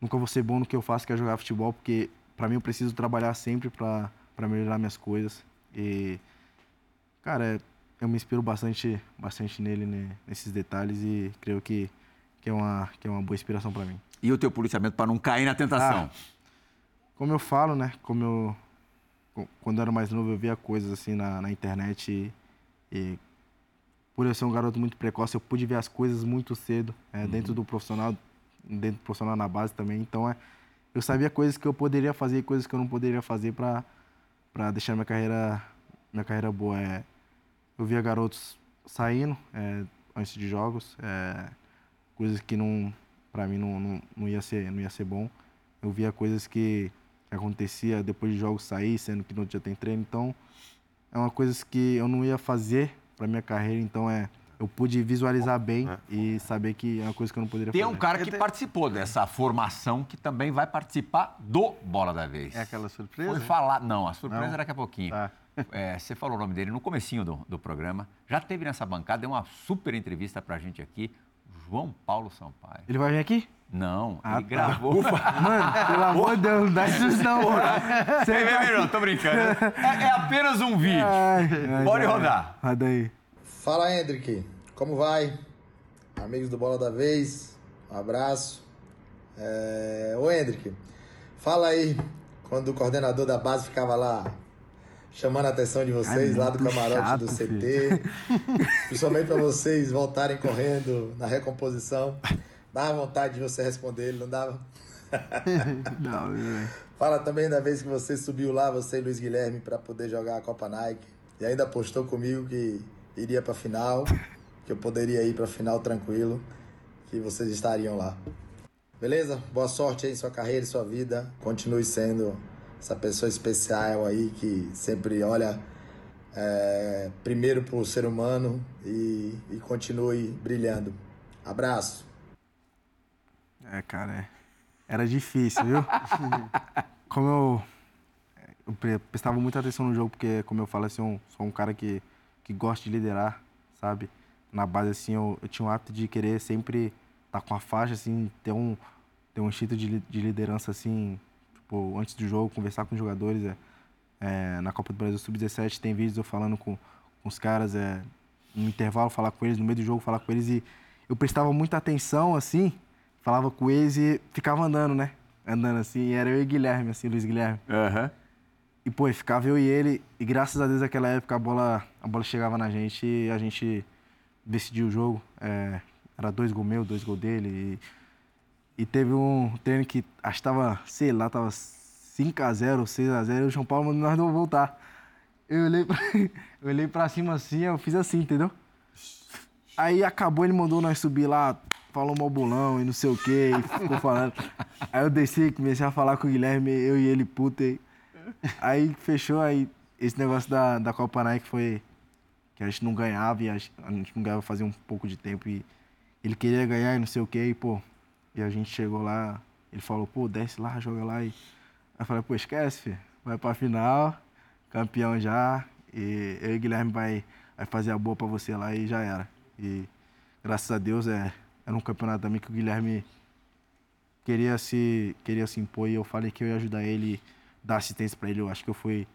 nunca vou ser bom no que eu faço, que é jogar futebol, porque para mim eu preciso trabalhar sempre para melhorar minhas coisas. E, cara, eu me inspiro bastante, bastante nele, né, nesses detalhes e creio que, que, é, uma, que é uma boa inspiração para mim. E o teu policiamento para não cair na tentação? Ah, como eu falo, né? Como eu. Quando eu era mais novo, eu via coisas assim na, na internet e, e, por eu ser um garoto muito precoce, eu pude ver as coisas muito cedo, é, uhum. dentro do profissional, dentro do profissional na base também. Então é eu sabia coisas que eu poderia fazer e coisas que eu não poderia fazer para para deixar minha carreira minha carreira boa é eu via garotos saindo é, antes de jogos é, coisas que não para mim não, não, não ia ser não ia ser bom eu via coisas que, que acontecia depois de jogos sair sendo que no dia tem treino então é uma coisa que eu não ia fazer para minha carreira então é eu pude visualizar bem é. e saber que é uma coisa que eu não poderia Tem fazer. Tem um cara que participou dessa formação que também vai participar do Bola da Vez. É aquela surpresa? Foi falar. Não, a surpresa não? é daqui a pouquinho. Tá. É, você falou o nome dele no comecinho do, do programa. Já teve nessa bancada, deu uma super entrevista pra gente aqui. João Paulo Sampaio. Ele vai vir aqui? Não, ah, ele tá. gravou. Ufa. Mano, pelo amor de Deus, não dá isso não. Você é, não, tô brincando. É, é, apenas um vídeo. Ai, Pode rodar. Roda aí. Fala, Hendrick. Como vai? Amigos do Bola da Vez, um abraço. É... Ô, Hendrick, fala aí quando o coordenador da base ficava lá chamando a atenção de vocês lá do camarote chato, do CT. Filho. Principalmente para vocês voltarem correndo na recomposição. Dava vontade de você responder ele, não dava? não, não. Fala também da vez que você subiu lá, você e Luiz Guilherme, para poder jogar a Copa Nike. E ainda postou comigo que iria para final que eu poderia ir para a final tranquilo, que vocês estariam lá. Beleza? Boa sorte aí em sua carreira e sua vida. Continue sendo essa pessoa especial aí que sempre olha é, primeiro para o ser humano e, e continue brilhando. Abraço. É, cara, é. era difícil, viu? como eu, eu prestava muita atenção no jogo, porque, como eu falo, assim, eu sou um cara que, que gosta de liderar, sabe? na base, assim, eu, eu tinha o hábito de querer sempre estar tá com a faixa, assim, ter um, ter um instinto de, de liderança, assim, tipo, antes do jogo, conversar com os jogadores. É, é, na Copa do Brasil Sub-17 tem vídeos eu falando com, com os caras, é, no intervalo falar com eles, no meio do jogo falar com eles e eu prestava muita atenção, assim, falava com eles e ficava andando, né? Andando assim, e era eu e Guilherme, assim, Luiz Guilherme. Uhum. E, pô, ficava eu e ele, e graças a Deus naquela época a bola, a bola chegava na gente e a gente decidiu o jogo. É, era dois gols meu, dois gols dele. E, e teve um treino que acho que estava, sei lá, tava 5x0, 6x0, e o São Paulo mandou nós não voltar. Eu olhei, pra, eu olhei pra cima assim, eu fiz assim, entendeu? Aí acabou, ele mandou nós subir lá, falou mal bolão e não sei o quê, e ficou falando. Aí eu desci, comecei a falar com o Guilherme, eu e ele, puta. e- Aí fechou, aí esse negócio da, da Copa Nike foi que a gente não ganhava e a gente, a gente não ganhava fazia um pouco de tempo e ele queria ganhar e não sei o quê, e pô, e a gente chegou lá, ele falou, pô, desce lá, joga lá. E aí eu falei, pô, esquece, filho, vai pra final, campeão já, e eu e o Guilherme vai, vai fazer a boa pra você lá e já era. E graças a Deus é, era um campeonato também que o Guilherme queria se, queria se impor e eu falei que eu ia ajudar ele, dar assistência pra ele. Eu acho que eu fui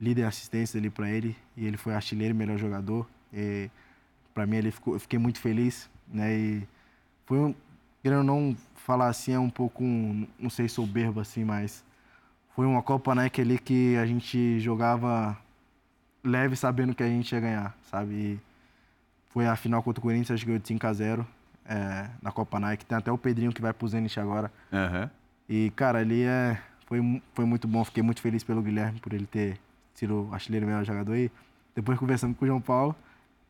líder de assistência ali pra ele e ele foi artilheiro melhor jogador. E pra mim ele ficou, eu fiquei muito feliz, né? E foi um, querendo não falar assim, é um pouco, um, não sei, soberbo assim, mas foi uma Copa Nike ali que a gente jogava leve sabendo que a gente ia ganhar, sabe? E foi a final contra o Corinthians, a gente ganhou de 5 a 0 é, na Copa Nike. Tem até o Pedrinho que vai pro Zenit agora. Aham. E, cara, ali é, foi, foi muito bom. Fiquei muito feliz pelo Guilherme, por ele ter sido o artilheiro melhor jogador. E depois, conversando com o João Paulo,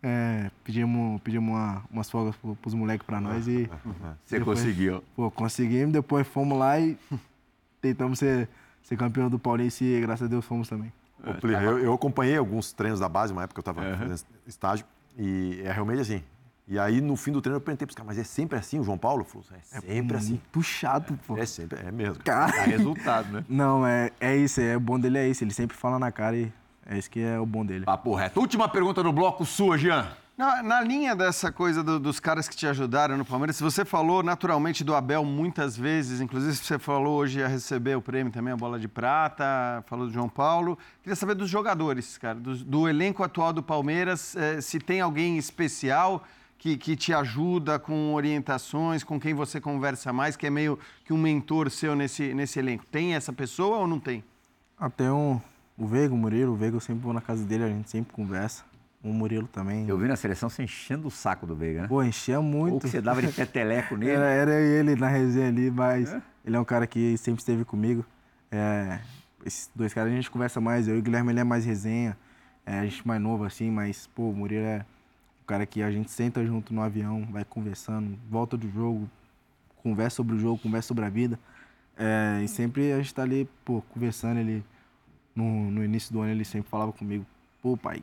é, pedimos, pedimos uma, umas folgas pro, pros moleques pra nós. E, Você Depois- conseguiu. pô, conseguimos. Depois fomos lá e tentamos ser, ser campeão do Paulista e, graças a Deus, fomos também. Plínio, eu, eu acompanhei alguns treinos da base, uma época que eu estava fazendo estágio, e é realmente assim. E aí, no fim do treino, eu perguntei para os caras, mas é sempre assim? O João Paulo falou, é sempre assim. Muito chato, pô. É sempre, é mesmo. Cara. Dá resultado, né? Não, é, é isso. É, o bom dele é isso. Ele sempre fala na cara e é isso que é o bom dele. Papo reto. Última pergunta do bloco sua, Jean. Na, na linha dessa coisa do- dos caras que te ajudaram no Palmeiras, você falou naturalmente do Abel muitas vezes, inclusive você falou hoje ia receber o prêmio também, a bola de prata, falou do João Paulo. Queria saber dos jogadores, cara, do, do elenco atual do Palmeiras, eh, se tem alguém especial que, que te ajuda com orientações, com quem você conversa mais, que é meio que um mentor seu nesse, nesse elenco. Tem essa pessoa ou não tem? Até um, o Veiga, o Murilo. O Veiga eu sempre vou na casa dele, a gente sempre conversa. O Murilo também. Eu vi na seleção você enchendo o saco do Veiga, né? Pô, enchia muito. Ou que você dava de peteleco nele. Era, era ele na resenha ali, mas ele é um cara que sempre esteve comigo. É, esses dois caras a gente conversa mais. Eu e o Guilherme ele é mais resenha. É, a gente mais novo assim, mas, pô, o Murilo é um cara que a gente senta junto no avião, vai conversando, volta do jogo, conversa sobre o jogo, conversa sobre a vida. É, e sempre a gente tá ali, pô, conversando. Ele, no, no início do ano, ele sempre falava comigo: pô, pai,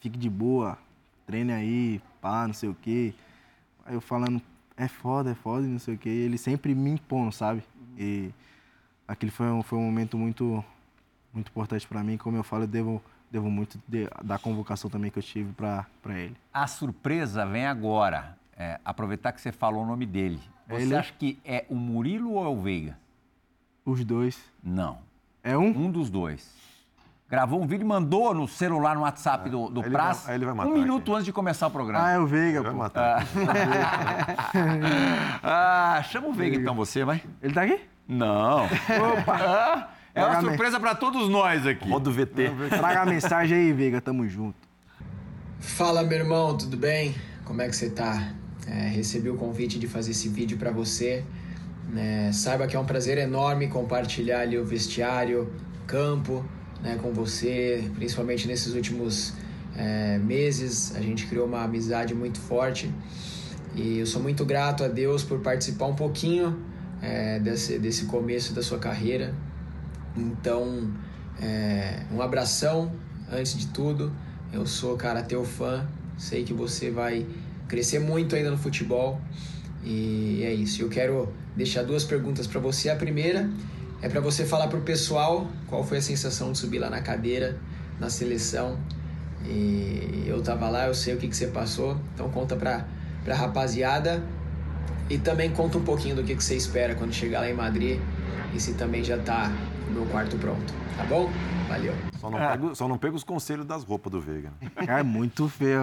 fique de boa, treine aí, pá, não sei o quê. Aí eu falando, é foda, é foda, não sei o quê. Ele sempre me impondo, sabe? E aquele foi um, foi um momento muito, muito importante pra mim. Como eu falo, eu devo, devo muito de- da convocação também que eu tive pra, pra ele. A surpresa vem agora. É, aproveitar que você falou o nome dele. Você Ele? acha que é o Murilo ou é o Veiga? Os dois. Não. É um? Um dos dois. Gravou um vídeo e mandou no celular, no WhatsApp do, do Aí ele Praz, vai- ele vai matar um minuto aqui. antes de começar o Ah, programa. é o Veiga, Vai pô. matar. Ah, chama o Veiga então, você, vai. Ele tá aqui? Não. Opa! É uma surpresa pra todos nós aqui. Roda o VT. Traga a mensagem aí, Veiga. Tamo junto. Fala meu irmão, tudo bem? Como é que você tá? É, recebi o convite de fazer esse vídeo para você. né? saiba que é um prazer enorme compartilhar ali o vestiário, campo, né, com você, principalmente nesses últimos é, meses. A gente criou uma amizade muito forte e eu sou muito grato a Deus por participar um pouquinho é, desse, desse começo da sua carreira. Então, é, um abração antes de tudo. Eu sou, cara, teu fã. Sei que você vai crescer muito ainda no futebol. E é isso. Eu quero deixar duas perguntas para você. A primeira é para você falar pro pessoal qual foi a sensação de subir lá na cadeira, na seleção. E eu tava lá, eu sei o que, que você passou. Então conta pra, pra rapaziada. E também conta um pouquinho do que, que você espera quando chegar lá em Madrid. E se também já tá meu quarto pronto. Tá bom? Valeu. Só não, pega, só não pega os conselhos das roupas do Veiga. né? Cara, é muito feio.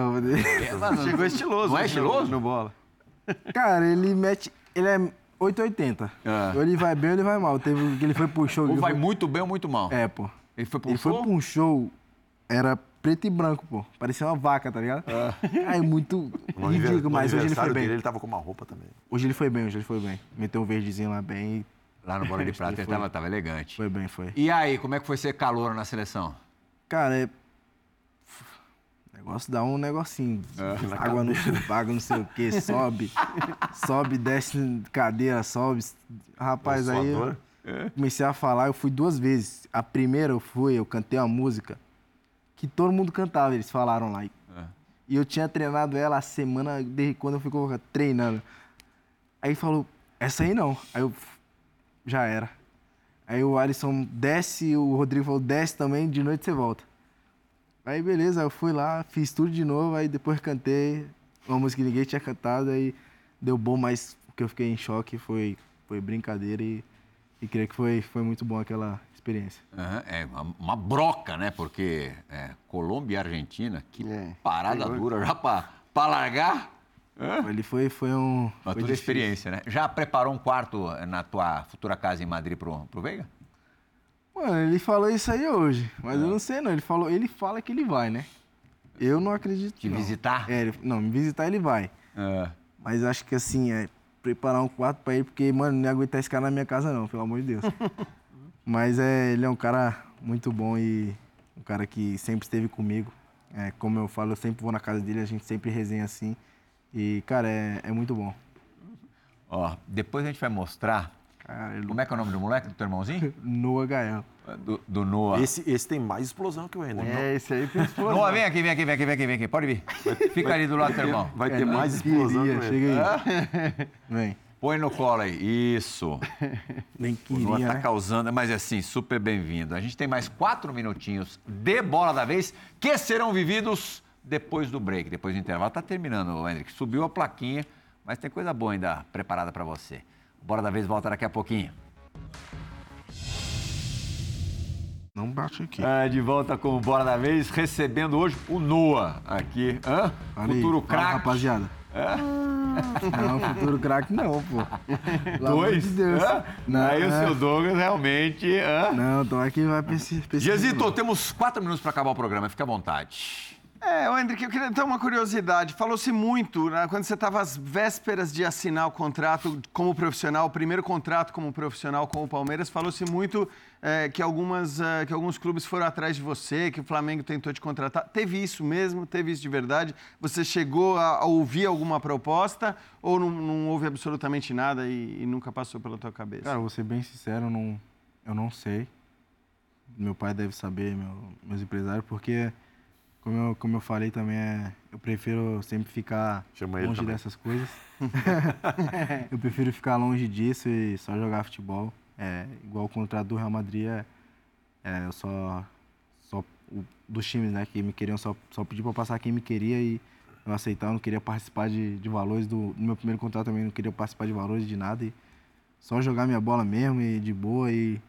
Chegou estiloso. Não é no- estiloso? No bola. Cara, ele mete. Ele é 880. Ah. Ou ele vai bem ou ele vai mal. Teve que ele foi pro show. Ou ele vai foi- muito bem ou muito mal. É, pô. Ele foi pro Ele foi show? pra um show, era preto e branco, pô. Parecia uma vaca, tá ligado? Aí muito No ridículo, mas hoje ele foi bem. dele, ele tava com uma roupa também. Hoje ele foi bem, hoje ele foi bem. Meteu um verdezinho lá bem e Lá no Bola de Prata ele foi. tava, tava elegante. foi bem, foi. E aí, como é que foi ser calouro na seleção? Cara, é... O Gosto de dar um negocinho. É. água no chuva, água não sei o quê, sobe, sobe, desce cadeira, sobe. Rapaz, aí eu Suador. comecei a falar, eu fui duas vezes. A primeira eu fui, eu cantei uma música que todo mundo cantava, eles falaram lá. E e eu tinha treinado ela a semana desde quando eu fui treinando. Aí falou, essa aí não. Aí eu, já era. Aí o Alisson desce, o Rodrigo falou, desce também, de noite você volta. Aí beleza, eu fui lá, fiz tudo de novo, aí depois cantei uma música que ninguém tinha cantado, aí deu bom, mas o que eu fiquei em choque foi, foi brincadeira e, e creio que foi, foi muito bom aquela experiência. Aham, É uma, uma broca, né? Porque é, Colômbia e Argentina, que É, parada dura já pra, pra largar. Ali foi, foi um... Uma foi experiência, né? Já preparou um quarto na tua futura casa em Madrid pro, pro Veiga? Mano, ele falou isso aí hoje, mas eu não sei não. Ele falou, ele fala que ele vai, né? Eu não acredito. Te não. visitar? É, ele- não, me visitar ele vai. É. Mas acho que assim, é preparar um quarto pra ele, porque, mano, não ia aguentar esse cara na minha casa, não, pelo amor de Deus. Mas é, ele é um cara muito bom e um cara que sempre esteve comigo. É, como eu falo, eu sempre vou na casa dele, a gente sempre resenha assim. E, cara, é, é muito bom. Ó, depois a gente vai mostrar. Cara, ele... Como é que é o nome do moleque, do teu irmãozinho? Noah Gael. Do, do Noah. Esse, esse tem mais explosão que o Ender. É, esse aí tem explosão. Noah, vem aqui, vem aqui, vem aqui, vem aqui, vem aqui. Pode vir. Fica ali do lado do teu irmão. Vai É, ter mais explosão Queria, que o Ender. chega aí. Vem. Põe no colo aí. Isso. Nem O Noah queria, tá né? causando, mas assim, super bem-vindo. A gente tem mais quatro minutinhos de bola da vez que serão vividos depois do break, depois do intervalo. Tá terminando, Hendrick. Subiu a plaquinha, mas tem coisa boa ainda preparada para você. Bola da vez volta daqui a pouquinho. Não bate aqui. Ah, de volta com o Bora da Vez, recebendo hoje o Noah aqui. Hã? Aí, Futuro craque. rapaziada. Não, futuro craque não, pô. Pelo Dois. de Deus. Hã? Não, Aí o é. seu Douglas realmente. Hã? Não, tô aqui vai pesquisar. Gesito, temos quatro minutos para acabar o programa, fica à vontade. É, ô Hendrick, eu queria ter uma curiosidade. Falou-se muito, né, quando você estava às vésperas de assinar o contrato como profissional, o primeiro contrato como profissional com o Palmeiras, falou-se muito é, que, algumas, é, que alguns clubes foram atrás de você, que o Flamengo tentou te contratar. Teve isso mesmo? Teve isso de verdade? Você chegou a, a ouvir alguma proposta ou não, não houve absolutamente nada e, e nunca passou pela tua cabeça? Cara, vou ser bem sincero, não, eu não sei. Meu pai deve saber, meu- meus empresários, porque, como eu, como eu falei também, é, eu prefiro sempre ficar longe também. dessas coisas. eu prefiro ficar longe disso e só jogar futebol. É, igual o contrato do Real Madrid, é, é, eu só, só o- dos times né, que me queriam, só, só pedi para passar quem me queria e eu aceitava, eu não queria participar de, de valores do, no meu primeiro contrato também, não queria participar de valores de nada e só jogar minha bola mesmo e de boa e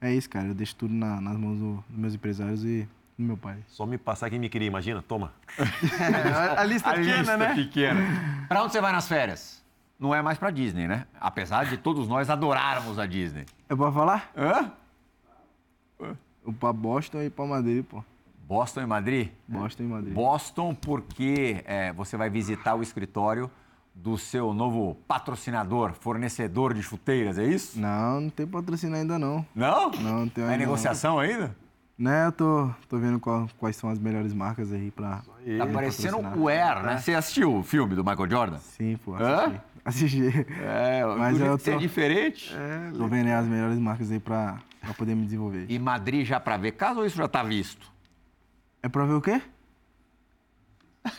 é isso, cara, eu deixo tudo na- nas mãos do- dos meus empresários e do meu pai. Só me passar quem me queria, imagina. Toma. É, a, a lista é pequena, né? pequena. Pra onde você vai nas férias? Não é mais pra Disney, né? Apesar de todos nós adorarmos a Disney. É pra falar? Hã? Eu pra Boston e pra Madrid, pô. Boston e Madrid? Boston e Madrid. Boston, porque é, você vai visitar o escritório do seu novo patrocinador, fornecedor de chuteiras, é isso? Não, não tem patrocínio ainda não. Não? Não, não tem É ainda não. negociação ainda? Né, eu tô, tô vendo qual- quais são as melhores marcas aí pra... Tá parecendo o Air, né? Você assistiu o filme do Michael Jordan? Sim, pô, Hã? assisti. Assisti. É, Mas eu ser tô- diferente. Tô vendo aí as melhores marcas aí pra, pra poder me desenvolver. E Madrid já pra ver caso ou isso já tá visto? É pra ver o quê?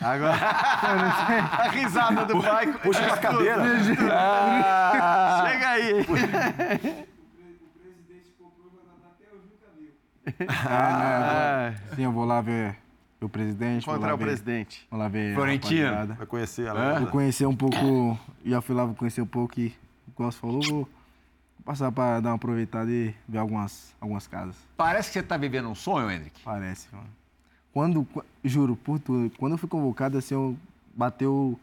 Agora, a risada do pai. Puxa pra cadeira. Chega aí. Ah, Sim, eu vou lá ver o presidente. vou Encontrar o ver- presidente. Vou lá ver a Florentino. Vai conhecer a Vou conhecer um pouco, já fui lá, vou conhecer um pouco e, como você falou, vou passar pra dar uma aproveitada e ver algumas, algumas casas. Parece que você tá vivendo um sonho, Hendrick. Parece, mano. Quando, qu- juro, por tudo, quando eu fui convocado, assim, eu bateu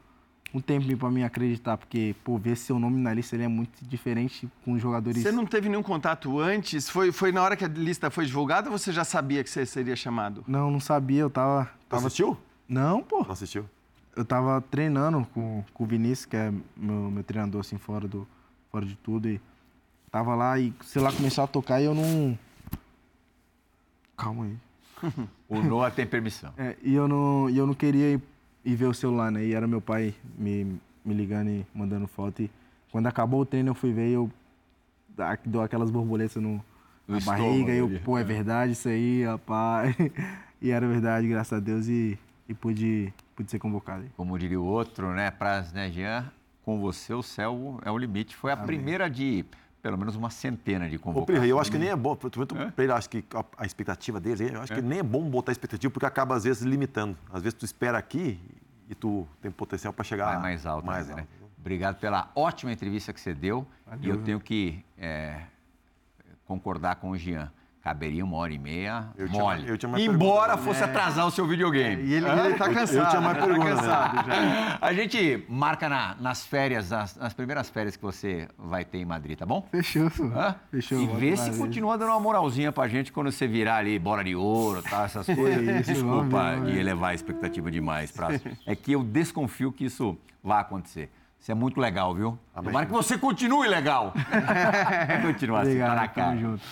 um tempinho pra mim acreditar, porque, pô, ver seu nome na lista ele é muito diferente com os jogadores. Você não teve nenhum contato antes? Foi, foi na hora que a lista foi divulgada ou você já sabia que você seria chamado? Não, não sabia, eu tava. Tu tava... assistiu? Não, pô. Não assistiu? Eu tava treinando com, com o Vinícius, que é meu, meu treinador, assim, fora, do, fora de tudo. E tava lá e, sei lá, começou a tocar e eu não. Calma aí. O Noah tem permissão. É, e eu não, e eu não queria ir, ir ver o celular, né? E era meu pai me, me ligando e mandando foto. E quando acabou o treino, eu fui ver e eu dou aquelas borboletas no, No na estômago barriga. E eu, pô, é verdade isso aí, rapaz. e era verdade, graças a Deus. E, e pude, pude ser convocado. aí. Como diria o outro, né, Praz, né, Jean? Com você o céu é o limite. Foi a primeira de pelo menos uma centena de Ô. Pri, eu acho que nem é bom, tu- É? ele, acho que a, a expectativa dele, eu acho que nem é bom botar expectativa, porque acaba às vezes limitando. Às vezes tu espera aqui e tu tem potencial para chegar Vai mais alto, mais ainda, né? alto. Obrigado pela ótima entrevista que você deu. E eu tenho que é, concordar com o Jean. Caberia uma hora e meia Eu tinha- mole. eu tinha mais Embora perguntas. fosse atrasar o seu videogame. E ele, ele tá cansado. tinha mais né? pergunta, né? Tá cansado já. A gente marca na- nas férias, nas, nas primeiras férias que você vai ter em Madrid, tá bom? Fechou. Hã? Fechou. E vê se continua dando uma moralzinha pra gente quando você virar ali bola de ouro, tá, essas coisas. isso, Desculpa de elevar a expectativa demais, Prazo. É que eu desconfio que isso vai acontecer. Isso é muito legal, viu? Tomara que você continue legal. Continua assim, tá na cara. tamo junto.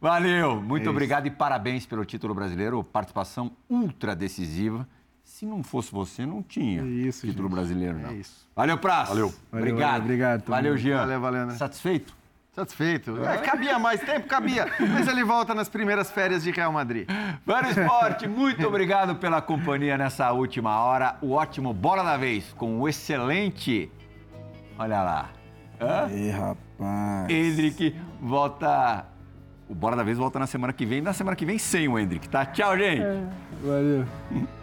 Valeu, muito obrigado e parabéns pelo título brasileiro, participação ultra decisiva. Se não fosse você, não tinha É isso, título gente. brasileiro, não. É isso. Valeu, Prazo. Valeu. Valeu, Obrigado. valeu, obrigado, Valeu. Jean. Valeu, valeu, né? Satisfeito? Satisfeito. É, cabia mais tempo? Cabia. Mas ele volta nas primeiras férias de Real Madrid. Vano Esporte, muito obrigado pela companhia nessa última hora. O ótimo Bola da Vez, com o excelente. Olha lá. Hã? Ih, rapaz. Hendrick volta. O Bola da Vez volta na semana que vem. Na semana que vem sem o Hendrick, tá? Tchau, gente. Valeu.